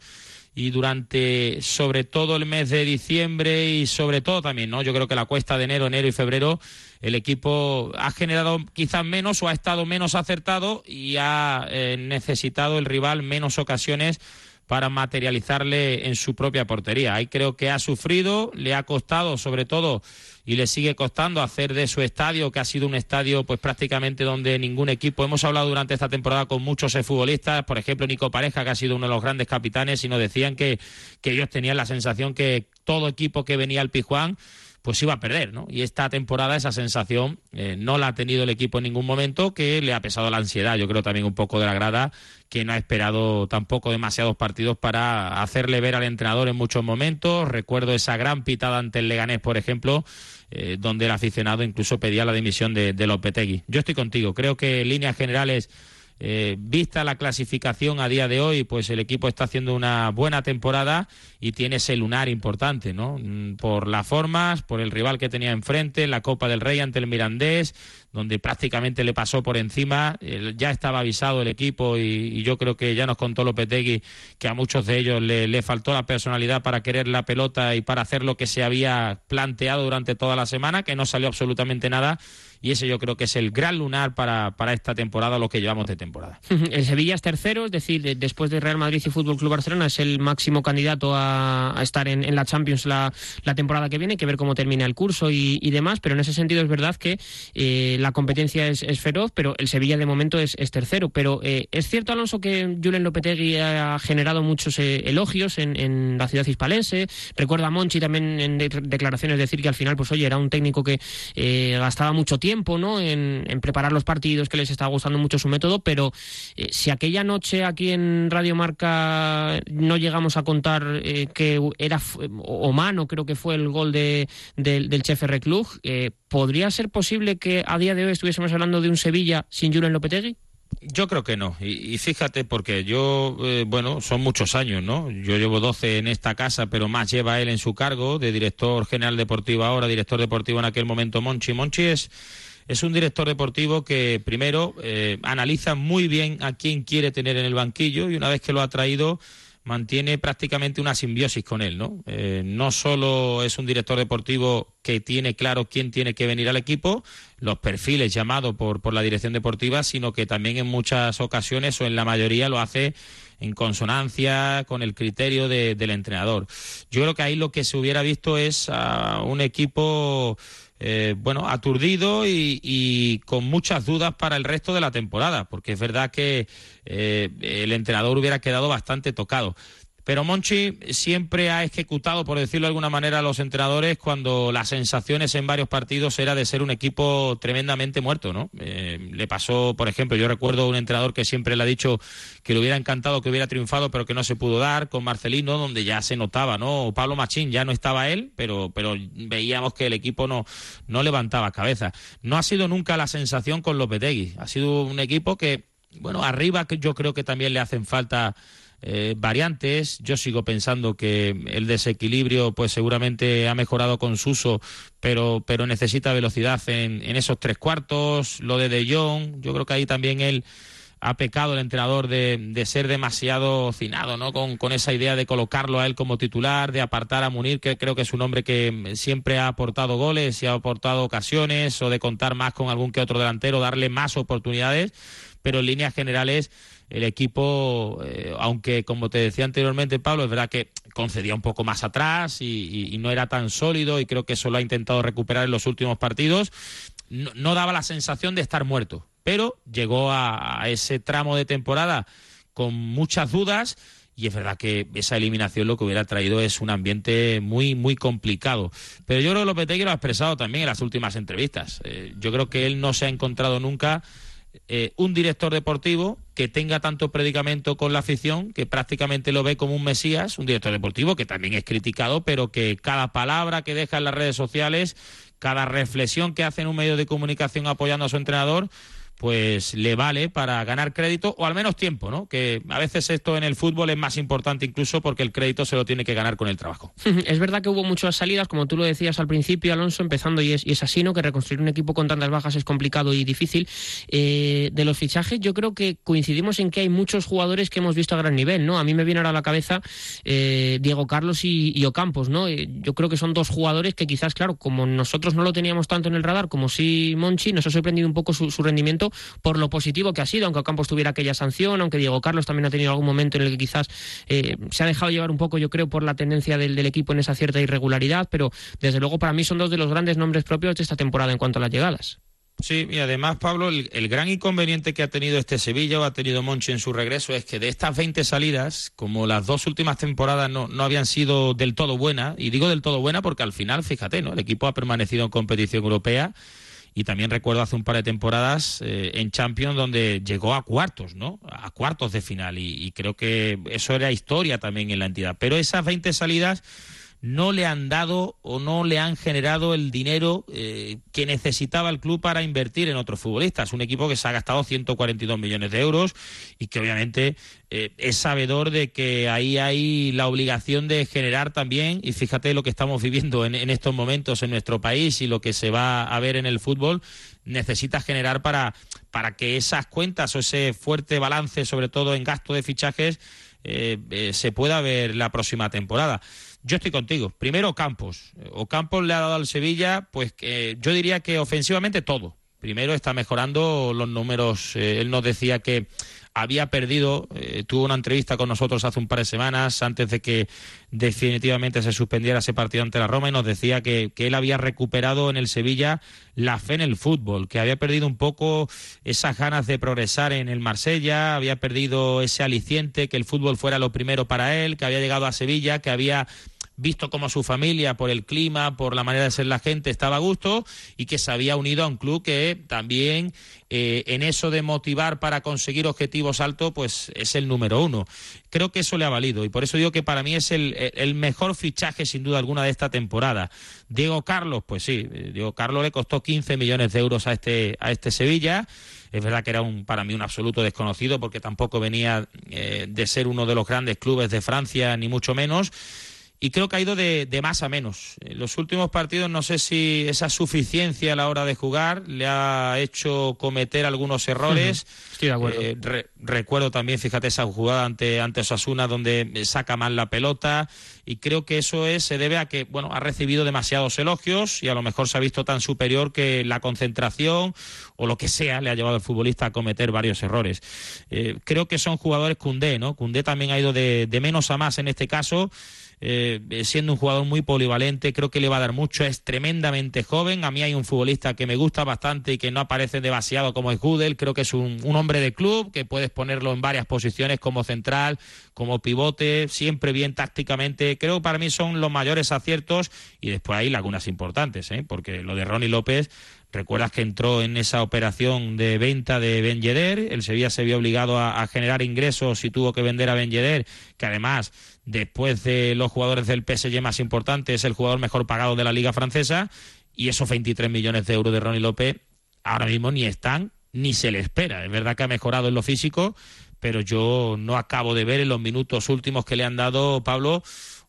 y durante sobre todo el mes de diciembre y sobre todo también, ¿no? Yo creo que la cuesta de enero, enero y febrero el equipo ha generado quizás menos o ha estado menos acertado y ha eh, necesitado el rival menos ocasiones para materializarle en su propia portería. Ahí creo que ha sufrido, le ha costado sobre todo y le sigue costando hacer de su estadio, que ha sido un estadio pues prácticamente donde ningún equipo, hemos hablado durante esta temporada con muchos futbolistas, por ejemplo Nico Pareja, que ha sido uno de los grandes capitanes, y nos decían que, que ellos tenían la sensación que todo equipo que venía al Pijuán pues iba a perder, ¿no? Y esta temporada esa sensación eh, no la ha tenido el equipo en ningún momento, que le ha pesado la ansiedad, yo creo también un poco de la grada, que no ha esperado tampoco demasiados partidos para hacerle ver al entrenador en muchos momentos. Recuerdo esa gran pitada ante el Leganés, por ejemplo, eh, donde el aficionado incluso pedía la dimisión de, de Lopetegui. Yo estoy contigo, creo que en líneas generales eh, vista la clasificación a día de hoy, pues el equipo está haciendo una buena temporada y tiene ese lunar importante, ¿no? Mm, Por las formas, por el rival que tenía enfrente, la Copa del Rey ante el Mirandés, donde prácticamente le pasó por encima. Ya estaba avisado el equipo y, yo creo que ya nos contó Lopetegui que a muchos de ellos le, faltó la personalidad para querer la pelota y para hacer lo que se había planteado durante toda la semana, que no salió absolutamente nada. Y ese yo creo que es el gran lunar para, para esta temporada, lo que llevamos de temporada. El Sevilla es tercero, es decir, de- después de Real Madrid y Fútbol Club Barcelona es el máximo candidato a, estar en, la Champions la, temporada que viene, que ver cómo termina el curso y, y demás, pero en ese sentido es verdad que eh, la competencia es, feroz, pero el Sevilla de momento es, tercero. Pero eh, es cierto, Alonso, que Julen Lopetegui ha generado muchos eh, elogios en, la ciudad hispalense. Recuerda a Monchi también en de- declaraciones decir que al final, pues oye, era un técnico que eh, gastaba mucho tiempo ¿no? En, preparar los partidos, que les estaba gustando mucho su método, pero si aquella noche aquí en Radio Marca no llegamos a contar que era f- o mano, creo que fue el gol de, del- del Chef Reclug, ¿podría ser posible que a día de hoy estuviésemos hablando de un Sevilla sin Julen Lopetegui? Yo creo que no. Y, fíjate, porque yo, eh, bueno, son muchos años, ¿no? Yo llevo 12 en esta casa, pero más lleva él en su cargo de director general deportivo ahora, director deportivo en aquel momento Monchi. Monchi es, es un director deportivo que primero eh, analiza muy bien a quién quiere tener en el banquillo y una vez que lo ha traído mantiene prácticamente una simbiosis con él, ¿no? Eh, no solo es un director deportivo que tiene claro quién tiene que venir al equipo, los perfiles llamados por, por la dirección deportiva, sino que también en muchas ocasiones o en la mayoría lo hace en consonancia con el criterio de- del entrenador. Yo creo que ahí lo que se hubiera visto es a un equipo eh, bueno, aturdido y, con muchas dudas para el resto de la temporada, porque es verdad que eh, el entrenador hubiera quedado bastante tocado. Pero Monchi siempre ha ejecutado, por decirlo de alguna manera, a los entrenadores cuando las sensaciones en varios partidos era de ser un equipo tremendamente muerto, ¿no? Eh, le pasó, por ejemplo, yo recuerdo un entrenador que siempre le ha dicho que le hubiera encantado que hubiera triunfado, pero que no se pudo dar, con Marcelino, donde ya se notaba, ¿no? Pablo Machín ya no estaba él, pero, pero veíamos que el equipo no, no levantaba cabeza. No ha sido nunca la sensación con Lopetegui. Ha sido un equipo que, bueno, arriba yo creo que también le hacen falta eh, variantes. Yo sigo pensando que el desequilibrio, pues seguramente ha mejorado con Suso, pero, pero necesita velocidad en, en esos tres cuartos. Lo de De Jong, yo creo que ahí también él ha pecado el entrenador de, de ser demasiado cinado, ¿no? Con, con esa idea de colocarlo a él como titular, de apartar a Munir, que creo que es un hombre que siempre ha aportado goles y ha aportado ocasiones, o de contar más con algún que otro delantero, darle más oportunidades, pero en líneas generales el equipo, eh, aunque como te decía anteriormente Pablo, es verdad que concedía un poco más atrás y, no era tan sólido y creo que eso lo ha intentado recuperar en los últimos partidos, no, daba la sensación de estar muerto, pero llegó a, a ese tramo de temporada con muchas dudas y es verdad que esa eliminación lo que hubiera traído es un ambiente muy, muy complicado. Pero yo creo que Lopetegui lo ha expresado también en las últimas entrevistas. Eh, yo creo que él no se ha encontrado nunca eh, un director deportivo que tenga tanto predicamento con la afición, que prácticamente lo ve como un mesías, un director deportivo que también es criticado, pero que cada palabra que deja en las redes sociales, cada reflexión que hace en un medio de comunicación apoyando a su entrenador, pues le vale para ganar crédito o al menos tiempo, ¿no? Que a veces esto en el fútbol es más importante incluso porque el crédito se lo tiene que ganar con el trabajo. Es verdad que hubo muchas salidas, como tú lo decías al principio, Alonso, empezando, y es, y es así, ¿no? Que reconstruir un equipo con tantas bajas es complicado y difícil. Eh, de los fichajes, yo creo que coincidimos en que hay muchos jugadores que hemos visto a gran nivel, ¿no? A mí me viene ahora a la cabeza eh, Diego Carlos y, y Ocampos, ¿no? Eh, yo creo que son dos jugadores que quizás, claro, como nosotros no lo teníamos tanto en el radar como sí Monchi, nos ha sorprendido un poco su, su rendimiento por lo positivo que ha sido, aunque Ocampos tuviera aquella sanción, aunque Diego Carlos también ha tenido algún momento en el que quizás eh, se ha dejado llevar un poco, yo creo, por la tendencia del, equipo en esa cierta irregularidad, pero desde luego para mí son dos de los grandes nombres propios de esta temporada en cuanto a las llegadas. Sí, y además, Pablo, el, el gran inconveniente que ha tenido este Sevilla o ha tenido Monchi en su regreso es que de estas 20 salidas, como las dos últimas temporadas no, no habían sido del todo buenas, y digo del todo buena porque al final, fíjate, ¿no? El equipo ha permanecido en competición europea y también recuerdo hace un par de temporadas eh, en Champions donde llegó a cuartos, ¿no? A cuartos de final y, y creo que eso era historia también en la entidad. Pero esas 20 salidas no le han dado o no le han generado el dinero eh, que necesitaba el club para invertir en otros futbolistas. Un equipo que se ha gastado 142 millones de euros y que obviamente eh, es sabedor de que ahí hay la obligación de generar también, y fíjate lo que estamos viviendo en, en estos momentos en nuestro país y lo que se va a ver en el fútbol, necesita generar para, para que esas cuentas o ese fuerte balance, sobre todo en gasto de fichajes, eh, se pueda ver la próxima temporada. Yo estoy contigo. Primero Campos. O Campos le ha dado al Sevilla, pues que yo diría que ofensivamente todo. Primero está mejorando los números. Eh, él nos decía que había perdido, eh, tuvo una entrevista con nosotros hace un par de semanas antes de que definitivamente se suspendiera ese partido ante la Roma y nos decía que, que él había recuperado en el Sevilla la fe en el fútbol, que había perdido un poco esas ganas de progresar en el Marsella, había perdido ese aliciente, que el fútbol fuera lo primero para él, que había llegado a Sevilla, que había visto como su familia, por el clima, por la manera de ser la gente, estaba a gusto y que se había unido a un club que también eh, en eso de motivar para conseguir objetivos altos, pues es el número uno. Creo que eso le ha valido y por eso digo que para mí es el, el mejor fichaje sin duda alguna de esta temporada. Diego Carlos, pues sí, Diego Carlos le costó 15 millones de euros a este, a este Sevilla. Es verdad que era un, para mí un absoluto desconocido porque tampoco venía eh, de ser uno de los grandes clubes de Francia, ni mucho menos y creo que ha ido de, de, más a menos. En los últimos partidos no sé si esa suficiencia a la hora de jugar le ha hecho cometer algunos errores. Estoy de acuerdo. Eh, re, recuerdo también, fíjate, esa jugada ante, ante Osasuna donde saca mal la pelota y creo que eso es, se debe a que bueno ha recibido demasiados elogios y a lo mejor se ha visto tan superior que la concentración o lo que sea le ha llevado al futbolista a cometer varios errores. Eh, creo que son jugadores Cundé, ¿no? Cundé también ha ido de, de menos a más en este caso eh, siendo un jugador muy polivalente, creo que le va a dar mucho, es tremendamente joven, a mí hay un futbolista que me gusta bastante y que no aparece demasiado como es Gudel, creo que es un, hombre de club, que puedes ponerlo en varias posiciones como central, como pivote, siempre bien tácticamente, creo que para mí son los mayores aciertos y después hay lagunas importantes, ¿eh? porque lo de Ronnie López Recuerdas que entró en esa operación de venta de Ben Yedder, el Sevilla se vio obligado a, generar ingresos y tuvo que vender a Ben Yedder, que además, después de los jugadores del PSG más importantes, es el jugador mejor pagado de la liga francesa, y esos 23 millones de euros de Ronnie López ahora mismo ni están ni se le espera. Es verdad que ha mejorado en lo físico, pero yo no acabo de ver en los minutos últimos que le han dado, Pablo,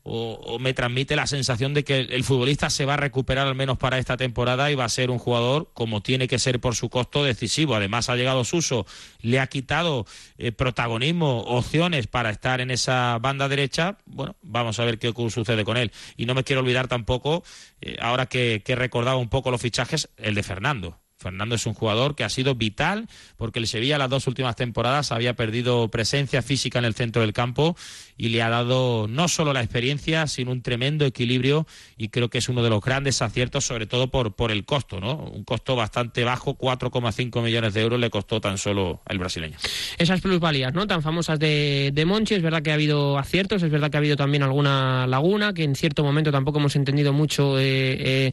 o, me transmite la sensación de que el futbolista se va a recuperar al menos para esta temporada y va a ser un jugador como tiene que ser por su costo decisivo. Además ha llegado Suso, le ha quitado eh, protagonismo, opciones para estar en esa banda derecha. Bueno, vamos a ver qué sucede con él. Y no me quiero olvidar tampoco, eh, ahora que, que recordaba un poco los fichajes, el de Fernando. Fernando es un jugador que ha sido vital porque el Sevilla las dos últimas temporadas había perdido presencia física en el centro del campo y le ha dado no solo la experiencia, sino un tremendo equilibrio y creo que es uno de los grandes aciertos, sobre todo por, por el costo, ¿no? Un costo bastante bajo, 4,5 millones de euros le costó tan solo el brasileño. Esas plusvalías, ¿no? Tan famosas de, de Monchi, es verdad que ha habido aciertos, es verdad que ha habido también alguna laguna, que en cierto momento tampoco hemos entendido mucho eh, eh,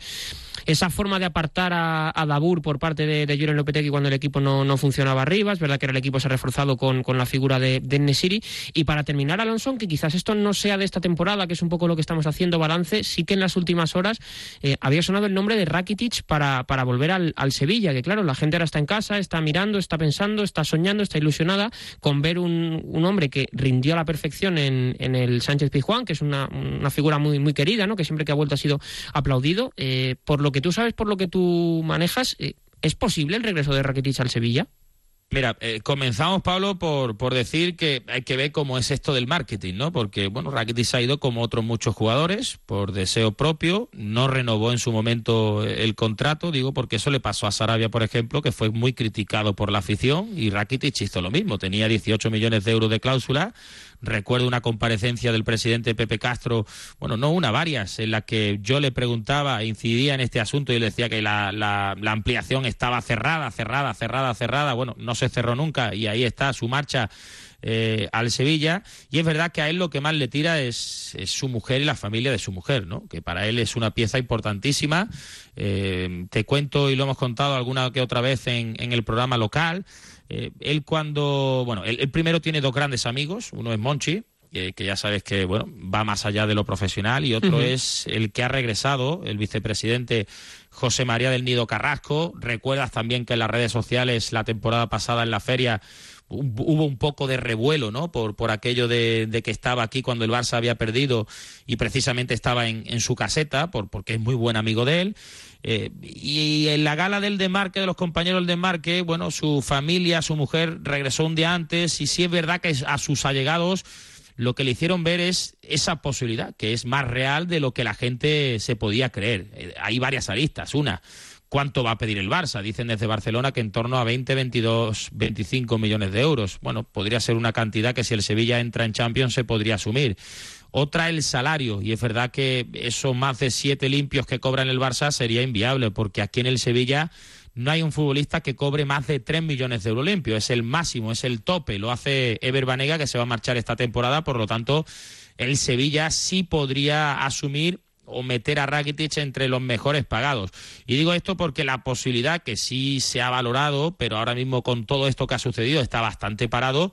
esa forma de apartar a, a Dabur parte de, de Julen Lopetegui cuando el equipo no, no, funcionaba arriba. Es verdad que el equipo se ha reforzado con, con la figura de, de Nesiri. Y para terminar, Alonso, que quizás esto no sea de esta temporada, que es un poco lo que estamos haciendo balance, sí que en las últimas horas eh, había sonado el nombre de Rakitic para, para volver al, al, Sevilla, que claro, la gente ahora está en casa, está mirando, está pensando, está soñando, está ilusionada con ver un, un hombre que rindió a la perfección en, en el Sánchez Pizjuán, que es una, una, figura muy, muy querida, ¿no? que siempre que ha vuelto ha sido aplaudido. Eh, por lo que tú sabes, por lo que tú manejas, eh, ¿Es posible el regreso de Rakitic al Sevilla? Mira, eh, comenzamos, Pablo, por, por decir que hay que ver cómo es esto del marketing, ¿no? Porque, bueno, Rakitic ha ido como otros muchos jugadores, por deseo propio, no renovó en su momento el contrato, digo, porque eso le pasó a Sarabia, por ejemplo, que fue muy criticado por la afición, y Rakitic hizo lo mismo, tenía 18 millones de euros de cláusula, Recuerdo una comparecencia del presidente Pepe Castro, bueno, no una, varias, en la que yo le preguntaba, incidía en este asunto y le decía que la, la, la ampliación estaba cerrada, cerrada, cerrada, cerrada. Bueno, no se cerró nunca y ahí está su marcha eh, al Sevilla. Y es verdad que a él lo que más le tira es, es su mujer y la familia de su mujer, ¿no? Que para él es una pieza importantísima. Eh, te cuento y lo hemos contado alguna que otra vez en, en el programa local. Eh, él cuando, bueno, él, él primero tiene dos grandes amigos, uno es Monchi, que, que ya sabes que bueno va más allá de lo profesional y otro es el que ha regresado, el vicepresidente José María del Nido Carrasco. Recuerdas también que en las redes sociales la temporada pasada en la feria hu- hubo un poco de revuelo, ¿no? Por, por aquello de, de que estaba aquí cuando el Barça había perdido y precisamente estaba en, en su caseta, por, porque es muy buen amigo de él. Eh, y en la gala del desmarque de los compañeros del desmarque, bueno, su familia, su mujer regresó un día antes y sí es verdad que a sus allegados lo que le hicieron ver es esa posibilidad, que es más real de lo que la gente se podía creer. Eh, Hay varias aristas. Una, ¿cuánto va a pedir el Barça? Dicen desde Barcelona que en torno a 20, 22, 25 millones de euros. Bueno, podría ser una cantidad que si el Sevilla entra en Champions se podría asumir. Otra, el salario. Y es verdad que esos más de siete limpios que cobra en el Barça sería inviable, porque aquí en el Sevilla no hay un futbolista que cobre más de 3 millones de euros limpios. Es el máximo, es el tope. Lo hace Ever Banega, que se va a marchar esta temporada. Por lo tanto, el Sevilla sí podría asumir o meter a Rakitic entre los mejores pagados. Y digo esto porque la posibilidad que sí se ha valorado, pero ahora mismo con todo esto que ha sucedido está bastante parado,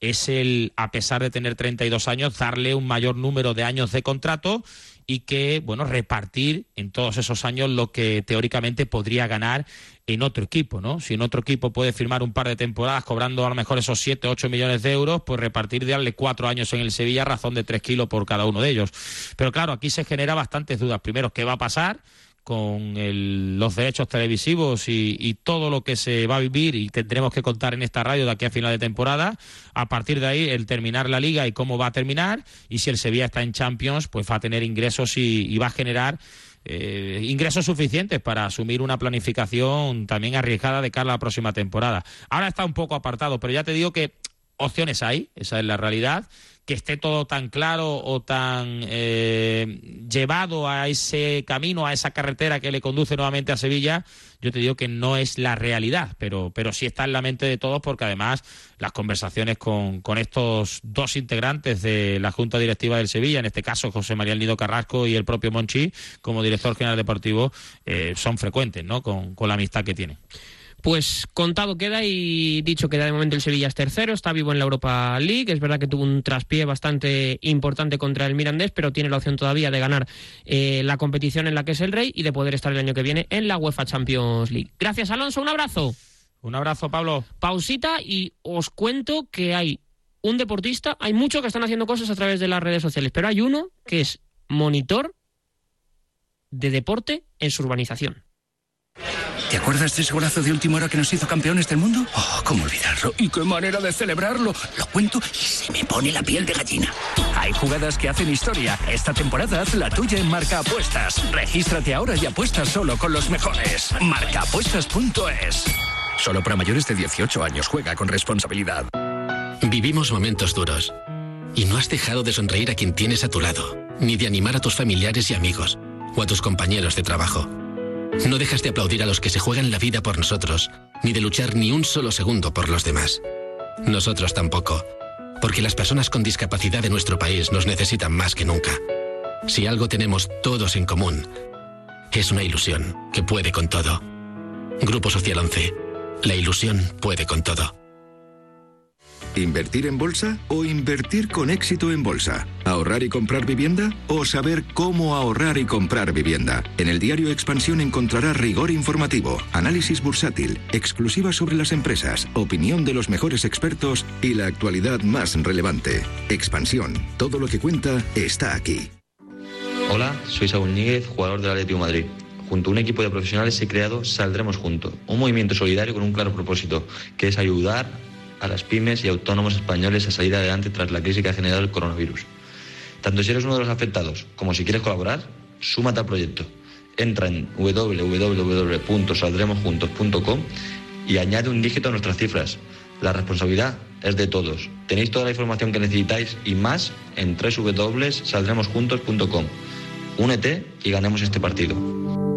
es el, a pesar de tener 32 años, darle un mayor número de años de contrato y que, bueno, repartir en todos esos años lo que teóricamente podría ganar en otro equipo, ¿no? Si en otro equipo puede firmar un par de temporadas cobrando a lo mejor esos 7, 8 millones de euros, pues repartir de darle cuatro años en el Sevilla razón de 3 kilos por cada uno de ellos. Pero claro, aquí se genera bastantes dudas. Primero, ¿qué va a pasar? Con el- los derechos televisivos y, y todo lo que se va a vivir y tendremos que contar en esta radio de aquí a final de temporada. A partir de ahí, el terminar la liga y cómo va a terminar. Y si el Sevilla está en Champions, pues va a tener ingresos y, va a generar eh, ingresos suficientes para asumir una planificación también arriesgada de cara a la próxima temporada. Ahora está un poco apartado, pero ya te digo que opciones hay, esa es la realidad. Que esté todo tan claro o tan eh, llevado a ese camino, a esa carretera que le conduce nuevamente a Sevilla, yo te digo que no es la realidad, pero, pero sí está en la mente de todos porque además las conversaciones con, con estos dos integrantes de la Junta Directiva del Sevilla, en este caso José María Nido Carrasco y el propio Monchi, como director general deportivo, eh, son frecuentes, ¿no? Con la amistad que tienen. Pues contado queda y dicho queda de momento el Sevilla es tercero, está vivo en la Europa League, es verdad que tuvo un traspié bastante importante contra el Mirandés, pero tiene la opción todavía de ganar eh, la competición en la que es el rey y de poder estar el año que viene en la UEFA Champions League. Gracias Alonso, un abrazo. Un abrazo Pablo. Pausita y os cuento que hay un deportista, hay muchos que están haciendo cosas a través de las redes sociales, pero hay uno que es monitor de deporte en su urbanización. ¿Te acuerdas de ese golazo de última hora que nos hizo campeones del mundo? Oh, cómo olvidarlo. ¿Y qué manera de celebrarlo? Lo cuento y se me pone la piel de gallina. Hay jugadas que hacen historia. Esta temporada haz la tuya en Marca Apuestas. Regístrate ahora y apuesta solo con los mejores. Marcaapuestas.es. Solo para mayores de 18 años. Juega con responsabilidad. Vivimos momentos duros. Y no has dejado de sonreír a quien tienes a tu lado, ni de animar a tus familiares y amigos, o a tus compañeros de trabajo. No dejas de aplaudir a los que se juegan la vida por nosotros, ni de luchar ni un solo segundo por los demás. Nosotros tampoco, porque las personas con discapacidad de nuestro país nos necesitan más que nunca. Si algo tenemos todos en común, es una ilusión que puede con todo. Grupo Social 11. La ilusión puede con todo. ¿Invertir en bolsa o invertir con éxito en bolsa? ¿Ahorrar y comprar vivienda o saber cómo ahorrar y comprar vivienda? En el diario Expansión encontrará rigor informativo, análisis bursátil, exclusiva sobre las empresas, opinión de los mejores expertos y la actualidad más relevante. Expansión, todo lo que cuenta está aquí. Hola, soy Saúl Níguez, jugador del Atlético de Madrid. Junto a un equipo de profesionales he creado Saldremos Juntos, un movimiento solidario con un claro propósito, que es ayudar a las pymes y autónomos españoles a salir adelante tras la crisis que ha generado el coronavirus. Tanto si eres uno de los afectados como si quieres colaborar, súmate al proyecto. Entra en www.saldremosjuntos.com y añade un dígito a nuestras cifras. La responsabilidad es de todos. Tenéis toda la información que necesitáis y más en www.saldremosjuntos.com. Únete y ganemos este partido.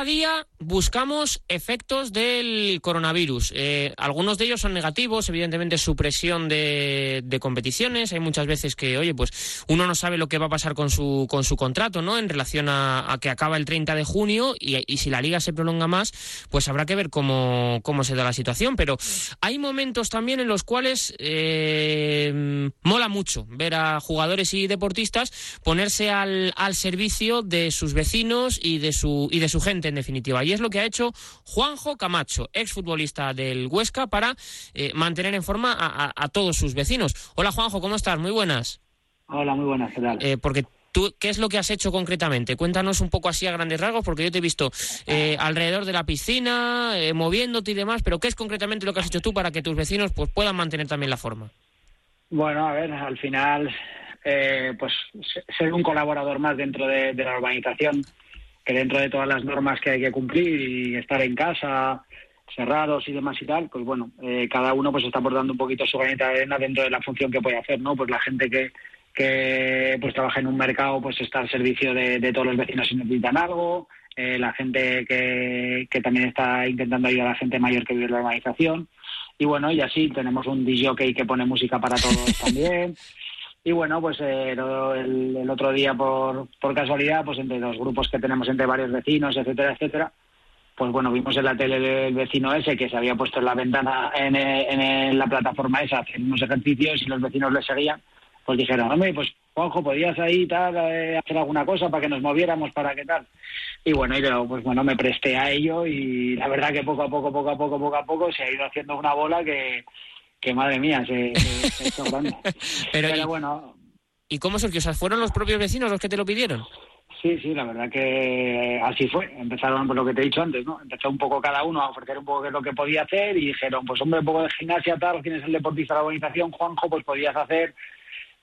Cada día buscamos efectos del coronavirus. Eh, algunos de ellos son negativos, evidentemente supresión de, de, competiciones. Hay muchas veces que, oye, pues uno no sabe lo que va a pasar con su, con su contrato, ¿no? En relación a, que acaba el 30 de junio y, si la liga se prolonga más, pues habrá que ver cómo, cómo se da la situación. Pero hay momentos también en los cuales eh, mola mucho ver a jugadores y deportistas ponerse al, al servicio de sus vecinos y de su, y de su gente en definitiva. Y es lo que ha hecho Juanjo Camacho, exfutbolista del Huesca, para eh, mantener en forma a, a, a, todos sus vecinos. Hola Juanjo, ¿cómo estás? Muy buenas. Hola, muy buenas, ¿qué tal? Eh, porque tú, ¿qué es lo que has hecho concretamente? Cuéntanos un poco así a grandes rasgos, porque yo te he visto eh, alrededor de la piscina, moviéndote y demás, pero ¿qué es concretamente lo que has hecho tú para que tus vecinos pues, puedan mantener también la forma? Bueno, a ver, al final, pues ser un colaborador más dentro de, de la urbanización que dentro de todas las normas que hay que cumplir y estar en casa cerrados y demás y tal, pues bueno, eh, cada uno pues está aportando un poquito su granita de arena dentro de la función que puede hacer, ¿no? Pues la gente que, que pues trabaja en un mercado pues está al servicio de, de todos los vecinos si necesitan algo, eh, la gente que, que también está intentando ayudar a la gente mayor que vive en la organización y bueno, y así tenemos un DJ que pone música para todos también. Y bueno, pues eh, el, el, otro día, por, por casualidad, pues entre los grupos que tenemos entre varios vecinos, etcétera, etcétera, pues bueno, vimos en la tele del vecino ese que se había puesto en la ventana, en, en la plataforma esa, haciendo unos ejercicios y los vecinos le seguían, pues dijeron, hombre, pues Juanjo, ¿podías ahí tal, eh, hacer alguna cosa para que nos moviéramos, para qué tal? Y bueno, y luego, pues bueno, me presté a ello y la verdad que poco a poco, poco a poco, poco a poco se ha ido haciendo una bola que que madre mía, se, se, se hizo grande. Pero, Pero y, bueno. ¿Y cómo surgió? O sea, ¿fueron los propios vecinos los que te lo pidieron? Sí, sí, la verdad que así fue. Empezaron por lo que te he dicho antes, ¿no? Empezó un poco cada uno a ofrecer un poco qué es lo que podía hacer y dijeron, pues hombre, un poco de gimnasia, tal, tienes el deportista de la organización, Juanjo, pues podías hacer.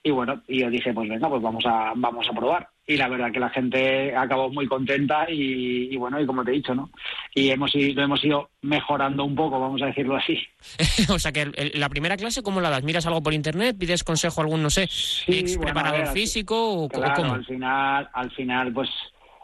Y bueno, y yo dije, pues venga, pues vamos a, vamos a probar. Y la verdad que la gente acabó muy contenta y, y bueno, y como te he dicho, ¿no? Y hemos ido, lo hemos ido mejorando un poco, vamos a decirlo así. o sea que el, el, la primera clase, ¿cómo la das? ¿Miras algo por internet? ¿Pides consejo a algún, no sé, sí, ex bueno, preparador ver, físico? O, claro, ¿cómo? al final, al final, pues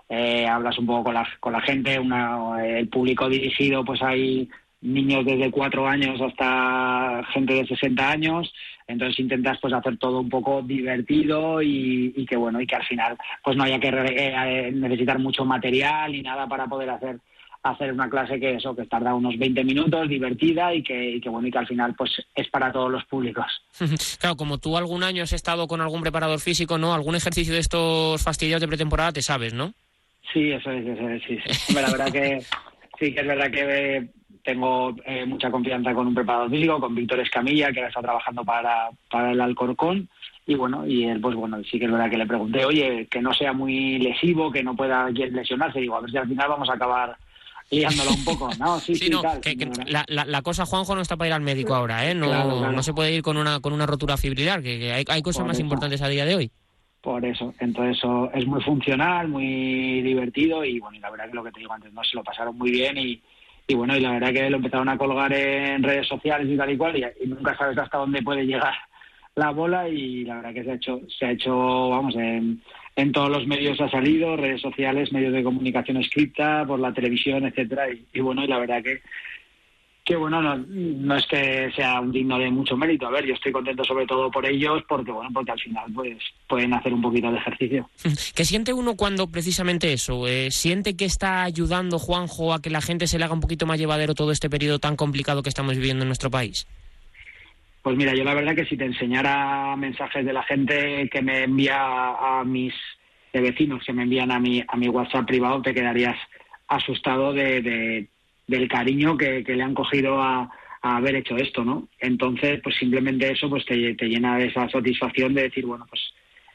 eh, hablas un poco con la, con la gente, una, el público dirigido, pues hay niños desde cuatro años hasta gente de 60 años, entonces intentas pues hacer todo un poco divertido y, y que bueno, y que al final pues no haya que eh, necesitar mucho material ni nada para poder hacer hacer una clase que eso, que tarda unos 20 minutos, divertida y que, y que bueno, y que al final pues es para todos los públicos. claro, como tú algún año has estado con algún preparador físico, ¿no? Algún ejercicio de estos fastidios de pretemporada te sabes, ¿no? Sí, eso es, eso es, sí, sí. la verdad que sí que es verdad que tengo eh, mucha confianza con un preparador físico, con Víctor Escamilla, que ahora está trabajando para, para el Alcorcón. Y bueno, y él, pues bueno, sí que es verdad que le pregunté, oye, que no sea muy lesivo, que no pueda lesionarse. Digo, a ver si al final vamos a acabar liándola un poco, ¿no? Sí, sí, sí no, tal. Que, que la, la, la, cosa, Juanjo, no está para ir al médico ahora, ¿eh? No, claro, claro. no se puede ir con una, con una rotura fibrilar, que, que hay, hay, cosas Por más eso. importantes a día de hoy. Por eso, entonces eso es muy funcional, muy divertido y bueno, y la verdad que lo que te digo antes, no se lo pasaron muy bien y, y bueno, y la verdad que lo empezaron a colgar en redes sociales y tal y cual, y, nunca sabes hasta dónde puede llegar la bola, y la verdad que se ha hecho, se ha hecho, vamos, en, en todos los medios ha salido, redes sociales, medios de comunicación escrita, por la televisión, etcétera, y bueno, y la verdad que que bueno, no, no, es que sea un digno de mucho mérito. A ver, yo estoy contento sobre todo por ellos, porque bueno, porque al final pues pueden hacer un poquito de ejercicio. ¿Qué siente uno cuando precisamente eso? Eh, ¿Siente que está ayudando Juanjo a que la gente se le haga un poquito más llevadero todo este periodo tan complicado que estamos viviendo en nuestro país? Pues mira, yo la verdad que si te enseñara mensajes de la gente que me envía a mis de vecinos que me envían a mi a mi WhatsApp privado, te quedarías asustado de, de del cariño que, que le han cogido a, haber hecho esto, ¿no? Entonces, pues simplemente eso pues te, te, llena de esa satisfacción de decir, bueno, pues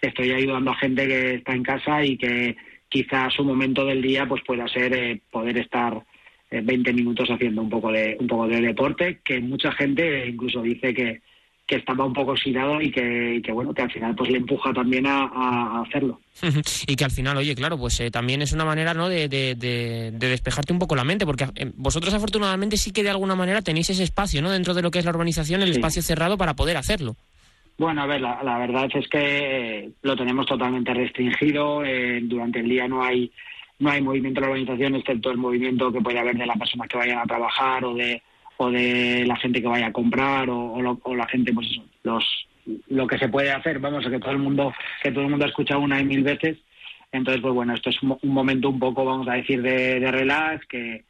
estoy ayudando a gente que está en casa y que quizá su momento del día pues pueda ser eh, poder estar eh, 20 minutos haciendo un poco de un poco de deporte, que mucha gente incluso dice que que estaba un poco oxidado y que, y que bueno, que al final pues le empuja también a, a hacerlo. y que al final, oye, claro, pues eh, también es una manera, ¿no?, de, de, de- de despejarte un poco la mente, porque eh, vosotros afortunadamente sí que de alguna manera tenéis ese espacio, ¿no?, dentro de lo que es la urbanización, el Sí. espacio cerrado para poder hacerlo. Bueno, a ver, la, la verdad es que eh, lo tenemos totalmente restringido. eh, durante el día no hay no hay movimiento en la organización, excepto el movimiento que puede haber de las personas que vayan a trabajar o de o de la gente que vaya a comprar o, lo- la gente, pues eso, los lo que se puede hacer, vamos, que todo el mundo que todo el mundo ha escuchado una y mil veces. Entonces, pues bueno, esto es un, un momento un poco, vamos a decir, de, de relax, que,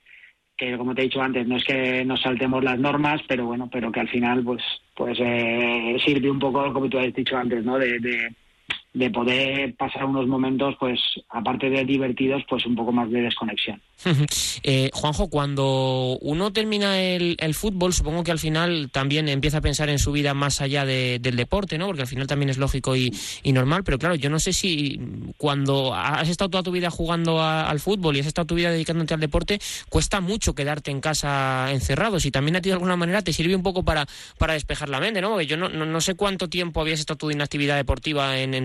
que como te he dicho antes, no es que nos saltemos las normas, pero bueno, pero que al final pues pues eh, sirve un poco, como tú has dicho antes, ¿no? De, de, de poder pasar unos momentos, pues aparte de divertidos, pues un poco más de desconexión. Eh, Juanjo, cuando uno termina el, el fútbol, supongo que al final también empieza a pensar en su vida más allá de- del deporte, ¿no? Porque al final también es lógico y, y normal, pero claro, yo no sé si cuando has estado toda tu vida jugando a- al fútbol y has estado tu vida dedicándote al deporte, cuesta mucho quedarte en casa encerrado. Si también a ti de alguna manera te sirve un poco para, para despejar la mente, ¿no? Porque yo no, no, no sé cuánto tiempo habías estado tú en actividad deportiva en tu